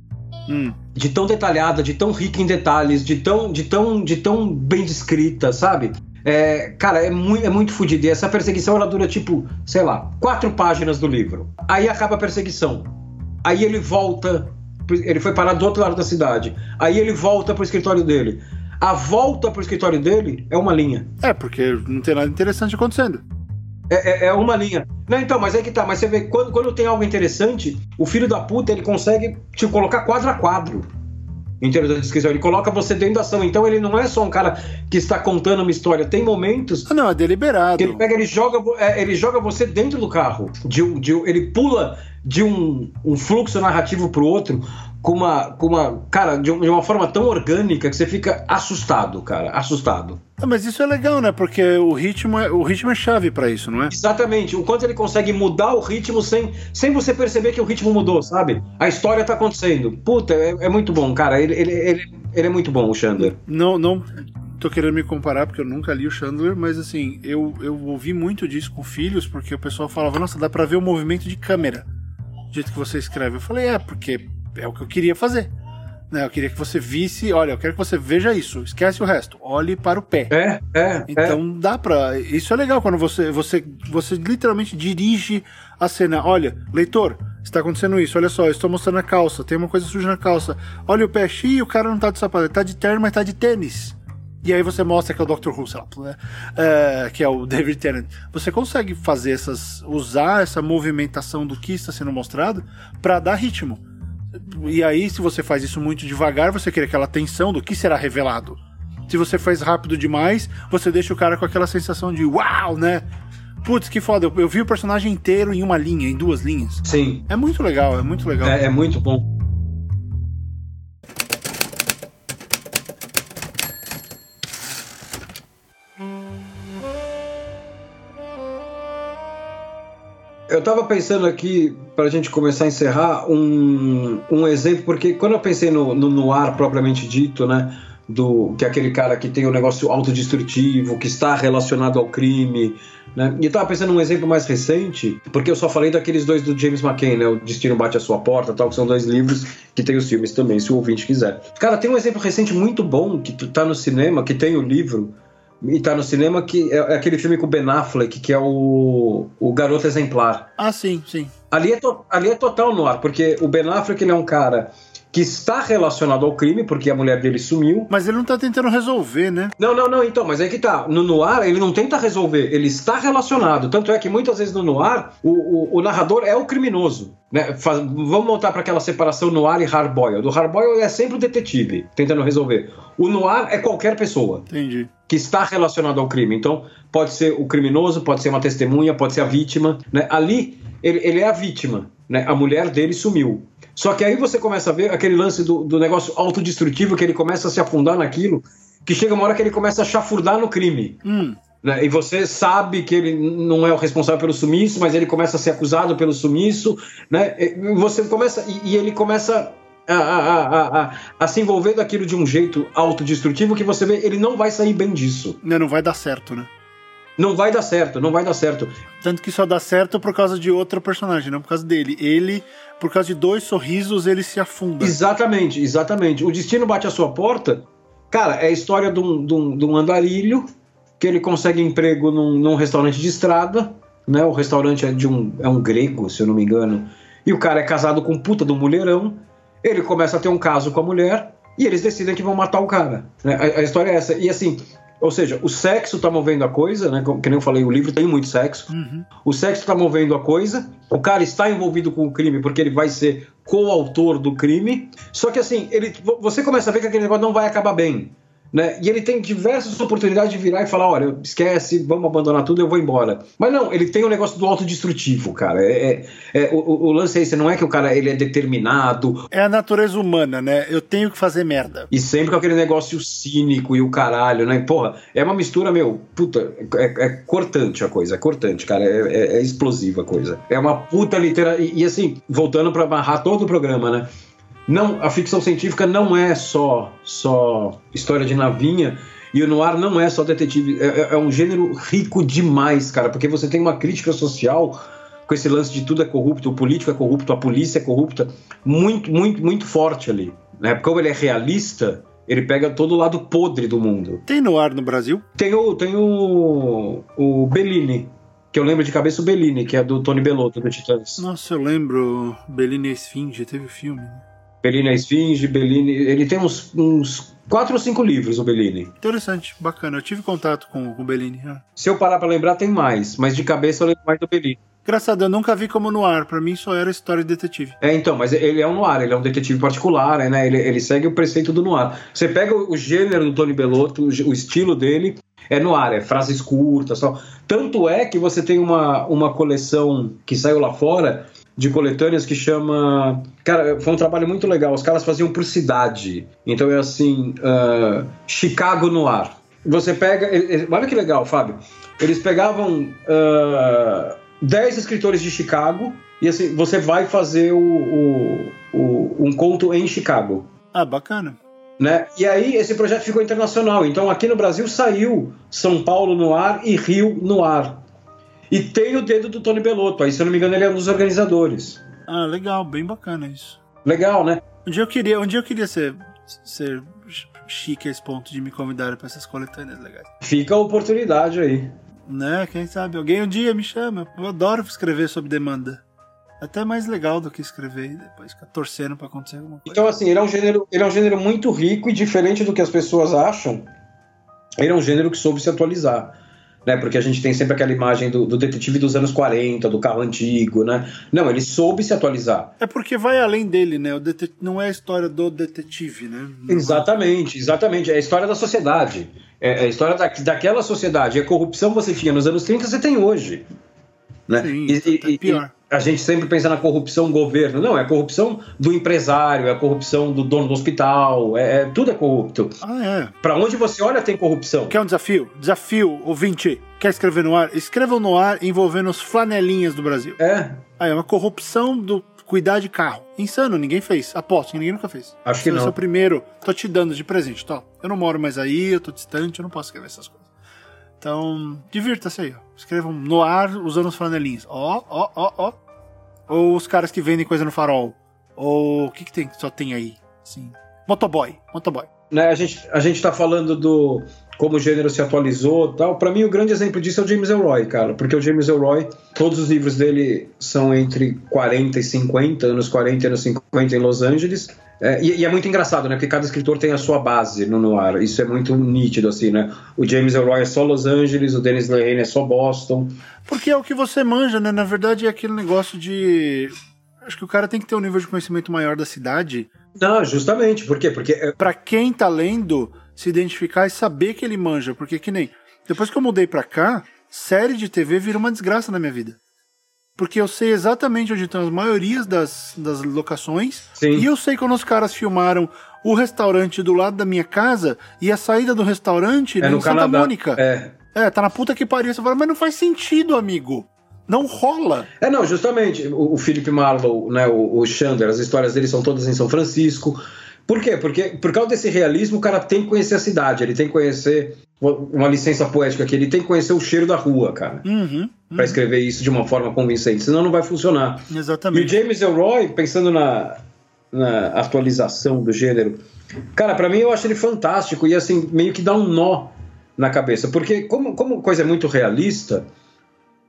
Hum. De tão detalhada, de tão rica em detalhes, de tão, de tão, de tão bem descrita, sabe? É, cara, é muito, é muito fodido. E essa perseguição ela dura, tipo, sei lá, quatro páginas do livro. Aí acaba a perseguição. Aí ele volta. Ele foi parar do outro lado da cidade. Aí ele volta pro escritório dele. A volta pro escritório dele é uma linha. É, porque não tem nada interessante acontecendo. É, é, é, uma linha. Não, então, mas é que tá. Mas você vê, quando, quando tem algo interessante, o filho da puta, ele consegue te colocar quadro a quadro. Em termos da descrição, ele coloca você dentro da ação. Então ele não é só um cara que está contando uma história. Tem momentos. Ah, não, é deliberado. ele pega, ele joga, é, ele joga você dentro do carro. De, de, ele pula de um, um fluxo narrativo pro outro com uma, com uma cara, de uma forma tão orgânica que você fica assustado, cara, assustado. Ah, mas isso é legal, né? Porque o ritmo é, o ritmo é chave para isso, não é? Exatamente. O quanto ele consegue mudar o ritmo sem, sem você perceber que o ritmo mudou, sabe? A história tá acontecendo. Puta, é, é muito bom, cara. Ele, ele, ele, ele, é muito bom, o Chandler. Não, não tô querendo me comparar porque eu nunca li o Chandler, mas assim, eu, eu ouvi muito disso com filhos porque o pessoal falava, nossa, dá pra ver o movimento de câmera do jeito que você escreve. Eu falei, é, porque é o que eu queria fazer. Né? Eu queria que você visse, olha, eu quero que você veja isso, esquece o resto, olhe para o pé. É, é. Então é. dá pra. Isso é legal quando você, você, você literalmente dirige a cena. Olha, leitor, está acontecendo isso, olha só, estou mostrando a calça, tem uma coisa suja na calça. Olha o pé, e o cara não tá de sapato, ele tá de terno, mas tá de tênis. E aí você mostra que é o Dr. Who, sei lá, né? É, que é o (laughs) David Tennant. Você consegue fazer essas. usar essa movimentação do que está sendo mostrado para dar ritmo. E aí, se você faz isso muito devagar, você cria aquela tensão do que será revelado. Se você faz rápido demais, você deixa o cara com aquela sensação de uau, né? Putz, que foda, eu, eu vi o personagem inteiro em uma linha, em duas linhas. Sim. É muito legal, é muito legal. É, é muito bom. Eu estava pensando aqui, para a gente começar a encerrar, um, um exemplo, porque quando eu pensei no, no noir propriamente dito, né, do que é aquele cara que tem um negócio autodestrutivo, que está relacionado ao crime, né, e estava pensando num exemplo mais recente, porque eu só falei daqueles dois do James McCain, né, O Destino Bate a Sua Porta, tal, que são dois livros que tem os filmes também, se o ouvinte quiser. Cara, tem um exemplo recente muito bom, que tá no cinema, que tem o livro, e tá no cinema, que é, é, aquele filme com o Ben Affleck, que é o, o Garoto Exemplar. Ah, sim, sim. Ali é, to, ali é total no ar, porque o Ben Affleck ele é um cara que está relacionado ao crime, porque a mulher dele sumiu. Mas ele não tá tentando resolver, né? Não, não, não, então, mas é que tá. No noir, ele não tenta resolver, ele está relacionado. Tanto é que muitas vezes no noir, o, o, o narrador é o criminoso. Né? Faz, vamos voltar para aquela separação noir e hardboiled. Do hardboiled é sempre o detetive tentando resolver. O noir é qualquer pessoa. Entendi. Que está relacionado ao crime. Então, pode ser o criminoso, pode ser uma testemunha, pode ser a vítima. Né? Ali, ele, ele é a vítima. Né? A mulher dele sumiu. Só que aí você começa a ver aquele lance do, do negócio autodestrutivo, que ele começa a se afundar naquilo, que chega uma hora que ele começa a chafurdar no crime. Hum. Né? E você sabe que ele não é o responsável pelo sumiço, mas ele começa a ser acusado pelo sumiço, né? E você começa e, e ele começa a, a, a, a, se envolver daquilo de um jeito autodestrutivo que você vê, ele não vai sair bem disso. Não, não vai dar certo, né? Não vai dar certo, não vai dar certo. Tanto que só dá certo por causa de outro personagem, não por causa dele. Ele, por causa de dois sorrisos, ele se afunda. Exatamente, exatamente. O destino bate a sua porta. Cara, é a história de um, de um, de um andarilho que ele consegue emprego num, num restaurante de estrada. Né? O restaurante é de um, é um grego, se eu não me engano. E o cara é casado com um puta do mulherão. Ele começa a ter um caso com a mulher e eles decidem que vão matar o cara. Né? A, a, história é essa. E assim, ou seja, o sexo tá movendo a coisa, né? Como, que nem eu falei, o livro tem muito sexo. Uhum. O sexo tá movendo a coisa. O cara está envolvido com o crime porque ele vai ser coautor do crime. Só que assim, ele, você começa a ver que aquele negócio não vai acabar bem. Né? E ele tem diversas oportunidades de virar e falar: olha, esquece, vamos abandonar tudo, eu vou embora. Mas não, ele tem o um negócio do autodestrutivo, cara. É, é, é o, o, lance é esse, não é que o cara ele é determinado. É a natureza humana, né? Eu tenho que fazer merda. E sempre com aquele negócio cínico e o caralho, né? Porra, é uma mistura, meu, puta, é, é cortante a coisa, é cortante, cara. É, é, é explosiva a coisa. É uma puta literatura. E, e assim, voltando para amarrar todo o programa, né? Não, a ficção científica não é só só história de navinha e o noir não é só detetive, é, é, é, um gênero rico demais, cara, porque você tem uma crítica social com esse lance de tudo é corrupto, o político é corrupto, a polícia é corrupta, muito, muito, muito forte ali. Né? Como ele é realista, ele pega todo o lado podre do mundo. Tem noir no Brasil? Tem o, tem o, o Bellini, que eu lembro de cabeça o Bellini, que é do Tony Bellotto, do Titãs. Nossa, eu lembro. Bellini Esfinge, teve filme. Bellini a Esfinge, Bellini. Ele tem uns, uns quatro ou cinco livros, o Bellini. Interessante, bacana. Eu tive contato com, com o Bellini. Ah. Se eu parar pra lembrar, tem mais, mas de cabeça eu lembro mais do Bellini. Engraçado, eu nunca vi como noir. Pra mim só era história de detetive. É, então, mas ele é um noir, ele é um detetive particular, né? Ele, ele segue o preceito do noir. Você pega o, o gênero do Tony Bellotto, o, o estilo dele, é noir, é frases curtas, só. Tanto é que você tem uma, uma coleção que saiu lá fora de coletâneas que chama. Cara, foi um trabalho muito legal. Os caras faziam por cidade. Então é assim: uh, Chicago no ar. Você pega. Olha que legal, Fábio. Eles pegavam uh, 10 escritores de Chicago e assim, você vai fazer o, o, o, um conto em Chicago. Ah, bacana. Né? E aí esse projeto ficou internacional. Então aqui no Brasil saiu São Paulo no ar e Rio no ar. E tem o dedo do Tony Belotto. Aí, se eu não me engano, ele é um dos organizadores. Ah, legal, bem bacana isso. Legal, né? Um dia eu queria, um dia eu queria ser, ser chique a esse ponto de me convidar para essas coletâneas legais. Fica a oportunidade aí. Né, quem sabe? Alguém um dia me chama. Eu adoro escrever sob demanda. Até mais legal do que escrever e depois ficar torcendo para acontecer alguma coisa. Então, assim, ele é, um gênero, ele é um gênero muito rico e diferente do que as pessoas acham. Ele é um gênero que soube se atualizar né? Porque a gente tem sempre aquela imagem do, do, detetive dos anos 40, do carro antigo, né? Não, ele soube se atualizar. É porque vai além dele, né? O det... Não é a história do detetive, né? Não exatamente, exatamente. É a história da sociedade. É, é a história da, daquela sociedade. A corrupção você tinha nos anos 30, você tem hoje. Né? Sim, e, e, pior. E, a gente sempre pensa na corrupção governo. Não, é a corrupção do empresário, é a corrupção do dono do hospital, é, é tudo é corrupto. Ah, é. Para onde você olha tem corrupção. Quer um desafio? Desafio, ouvinte. Quer escrever no ar? Escreva no ar envolvendo os flanelinhas do Brasil. É. Ah, é uma corrupção do cuidar de carro. Insano, ninguém fez. Aposto que ninguém nunca fez. Acho que Esse não. é o primeiro. Tô te dando de presente, tá? Eu não moro mais aí, eu tô distante, eu não posso escrever essas coisas. Então, divirta-se aí, ó. Escrevam no ar usando os flanelinhas. Ó, ó, ó, ó. Ou os caras que vendem coisa no farol. Ou o que, que tem só tem aí? Sim. Motoboy. Motoboy. Né, a, gente, a gente tá falando do como o gênero se atualizou tal. Para mim, o grande exemplo disso é o James Elroy, cara. Porque o James Elroy, todos os livros dele são entre 40 e 50, anos 40 e anos 50 em Los Angeles. É, e, e, é muito engraçado, né? Porque cada escritor tem a sua base no noir. Isso é muito nítido, assim, né? O James Elroy é só Los Angeles, o Dennis Lehane é só Boston. Porque é o que você manja, né? Na verdade, é aquele negócio de. Acho que o cara tem que ter um nível de conhecimento maior da cidade. Não, justamente. Por quê? Porque. É... Pra quem tá lendo, se identificar e saber que ele manja. Porque que nem. Depois que eu mudei pra cá, série de TV vira uma desgraça na minha vida porque eu sei exatamente onde estão as maiorias das, das locações. Sim. E eu sei quando os caras filmaram o restaurante do lado da minha casa e a saída do restaurante é no Santa Canadá. Mônica. É. é, tá na puta que pariu. Você fala, mas não faz sentido, amigo. Não rola. É, não, justamente. O, o Philip Marlowe, né, o, o Chandler, as histórias dele são todas em São Francisco. Por quê? Porque por causa desse realismo, o cara tem que conhecer a cidade, ele tem que conhecer uma licença poética aqui, ele tem que conhecer o cheiro da rua, cara. Uhum, uhum. Pra escrever isso de uma forma convincente, senão não vai funcionar. Exatamente. E o James Elroy, pensando na, na atualização do gênero, cara, para mim eu acho ele fantástico e assim, meio que dá um nó na cabeça, porque como, como coisa é muito realista,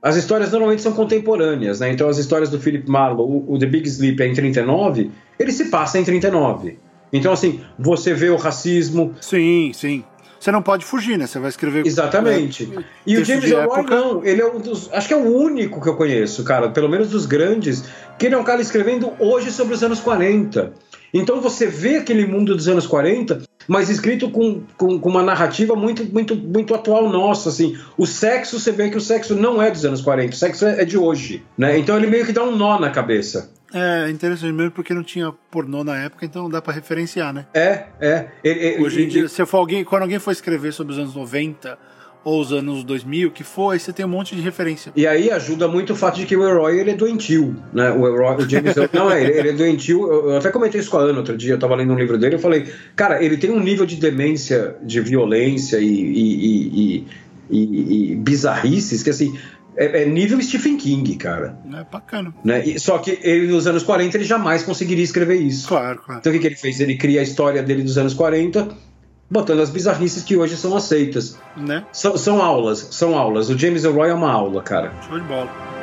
as histórias normalmente são contemporâneas, né? Então as histórias do Philip Marlowe, o The Big Sleep é em 39, ele se passa em 39. Então assim, você vê o racismo. Sim, sim. Você não pode fugir, né? Você vai escrever. Exatamente. É, e o James Elroy não, ele é um dos. Acho que é o único que eu conheço, cara, pelo menos dos grandes, que ele é um cara escrevendo hoje sobre os anos 40. Então você vê aquele mundo dos anos 40, mas escrito com, com, com, uma narrativa muito, muito, muito atual nossa, assim. O sexo, você vê que o sexo não é dos anos 40, o sexo é, é de hoje, né? Então ele meio que dá um nó na cabeça. É interessante mesmo porque não tinha pornô na época, então não dá para referenciar, né? É, é. Hoje em dia, se for alguém, quando alguém for escrever sobre os anos 90 ou os anos 2000, que for, aí você tem um monte de referência. E aí ajuda muito o fato de que o Roy ele é doentio, né? O, Roy, o James não é, ele, ele é doentio. Eu, até comentei isso com a Ana outro dia, eu tava lendo um livro dele, eu falei, cara, ele tem um nível de demência, de violência e, e, e, e, e bizarrices que assim é, é, nível Stephen King, cara. É bacana. Né? E, só que ele, nos anos 40, ele jamais conseguiria escrever isso. Claro, claro. Então o que, que ele fez? Ele cria a história dele dos anos 40, botando as bizarrices que hoje são aceitas. Né? São, são aulas, são aulas. O James Elroy é uma aula, cara. Show de bola.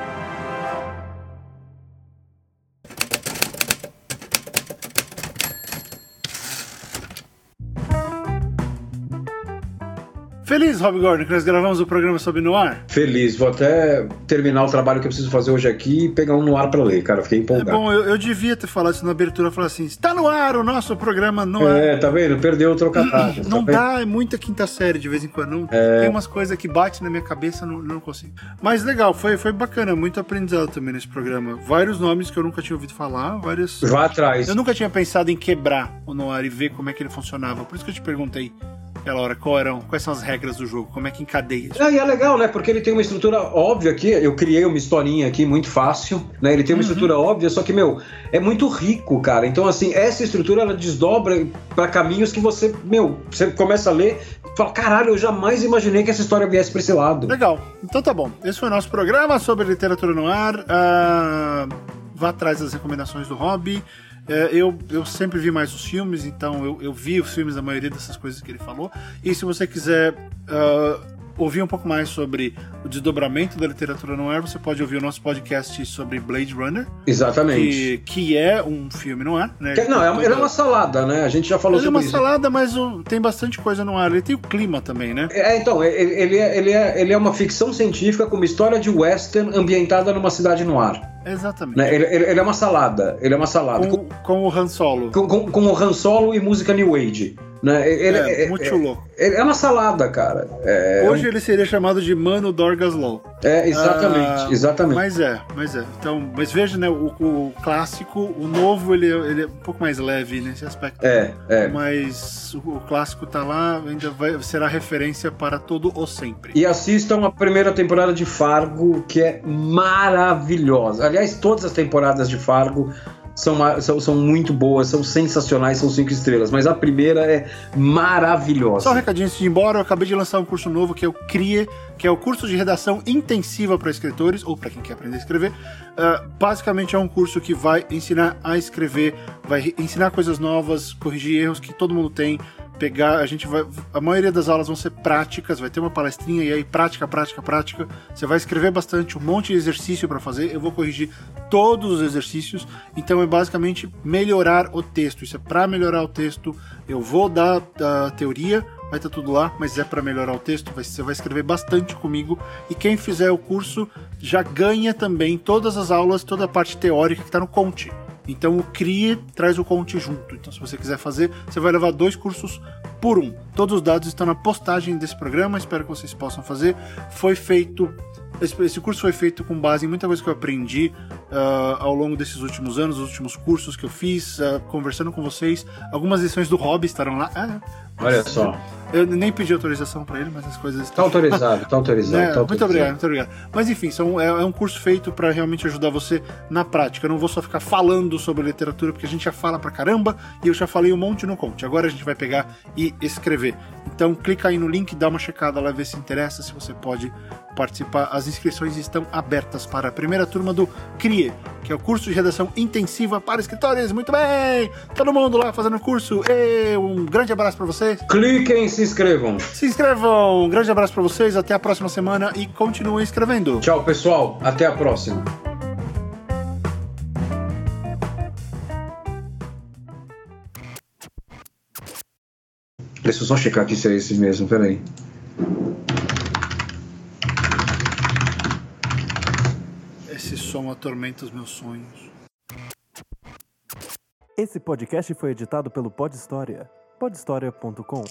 Feliz, Rob Gordon, que nós gravamos o programa sobre Noir? Feliz, vou até terminar o trabalho que eu preciso fazer hoje aqui e pegar um Noir para ler, cara. Fiquei empolgado. É bom, eu, eu, devia ter falado isso na abertura, falar assim: está no ar o nosso programa Noir. É, tá vendo? Perdeu o trocadilho. Não tá dá, é muita quinta série de vez em quando. Não, é... Tem umas coisas que batem na minha cabeça, não, não consigo. Mas legal, foi, foi bacana, muito aprendizado também nesse programa. Vários nomes que eu nunca tinha ouvido falar, vários. Vá atrás. Eu nunca tinha pensado em quebrar o Noir e ver como é que ele funcionava. Por isso que eu te perguntei aquela hora, qual eram, quais são as regras do jogo, como é que encadeia isso. Ah, e é legal, né? Porque ele tem uma estrutura óbvia aqui, eu criei uma historinha aqui muito fácil, né? Ele tem uma uhum. estrutura óbvia, só que, meu, é muito rico, cara. Então, assim, essa estrutura, ela desdobra para caminhos que você, meu, você começa a ler fala, caralho, eu jamais imaginei que essa história viesse pra esse lado. Legal. Então tá bom. Esse foi o nosso programa sobre literatura no ar. Uh, vá atrás das recomendações do hobby. É, eu, eu sempre vi mais os filmes, então eu, eu vi os filmes da maioria dessas coisas que ele falou. E se você quiser uh, ouvir um pouco mais sobre o desdobramento da literatura no ar, você pode ouvir o nosso podcast sobre Blade Runner. Exatamente. Que, que é um filme no ar, né? Que, não, é, uma, ele é uma salada, né? A gente já falou ele sobre isso. é uma salada, mas o, tem bastante coisa no ar. Ele tem o clima também, né? É, então, ele, ele, é, ele, é, ele é uma ficção científica com uma história de western ambientada numa cidade no ar. Exatamente. Né? Ele, ele, ele, é uma salada. Ele é uma salada. Com, com o Han Solo. Com, com, com, o Han Solo e música New Age. Né? Ele, é, é, muito é. É uma salada, cara. É, Hoje ele seria chamado de Mano Dorgas Law. É, exatamente, ah, exatamente. Mas é, mas é. Então, mas veja, né, o, o clássico, o novo, ele, ele é um pouco mais leve nesse aspecto. É, é. Mas o, o clássico tá lá, ainda vai, será referência para todo o sempre. E assistam a primeira temporada de Fargo, que é maravilhosa. Aliás, todas as temporadas de Fargo são, são, são muito boas, são sensacionais, são cinco estrelas. Mas a primeira é maravilhosa. Só um recadinho antes de ir embora, eu acabei de lançar um curso novo que o CRIE, que é o curso de redação intensiva para escritores, ou para quem quer aprender a escrever. Uh, basicamente é um curso que vai ensinar a escrever, vai ensinar coisas novas, corrigir erros que todo mundo tem, pegar, a gente vai, a maioria das aulas vão ser práticas, vai ter uma palestrinha e aí prática, prática, prática. Você vai escrever bastante, um monte de exercício para fazer. Eu vou corrigir todos os exercícios. Então é basicamente melhorar o texto. Isso é para melhorar o texto. Eu vou dar a teoria, vai estar tá tudo lá, mas é para melhorar o texto. Você vai escrever bastante comigo. E quem fizer o curso já ganha também todas as aulas, toda a parte teórica que está no Conte. Então o CRIE traz o Conte junto. Então se você quiser fazer, você vai levar dois cursos por um. Todos os dados estão na postagem desse programa, espero que vocês possam fazer. Foi feito esse, curso foi feito com base em muita coisa que eu aprendi uh, ao longo desses últimos anos, os últimos cursos que eu fiz, uh, conversando com vocês. Algumas lições do hobby estarão lá. Ah, Olha só. Eu nem pedi autorização para ele, mas as coisas. Tá autorizado, tá autorizado. (laughs) É, tá muito autorizado. obrigado, muito obrigado. Mas enfim, são, é, é um curso feito para realmente ajudar você na prática. Eu não vou só ficar falando sobre literatura, porque a gente já fala pra caramba e eu já falei um monte no Conte. Agora a gente vai pegar e escrever. Então clica aí no link, dá uma checada lá, vê se interessa, se você pode participar. As inscrições estão abertas para a primeira turma do CRIE, que é o curso de redação intensiva para escritores. Muito bem! Todo mundo lá fazendo o curso. E um grande abraço para vocês. Cliquem e se inscrevam. Se inscrevam. Um grande abraço para vocês. Até a próxima semana e continuem escrevendo. Tchau, pessoal. Até a próxima. Deixa eu só checar aqui se é esse mesmo, peraí. Esse som atormenta os meus sonhos. Esse podcast foi editado pelo Pod História. podhistoria.com.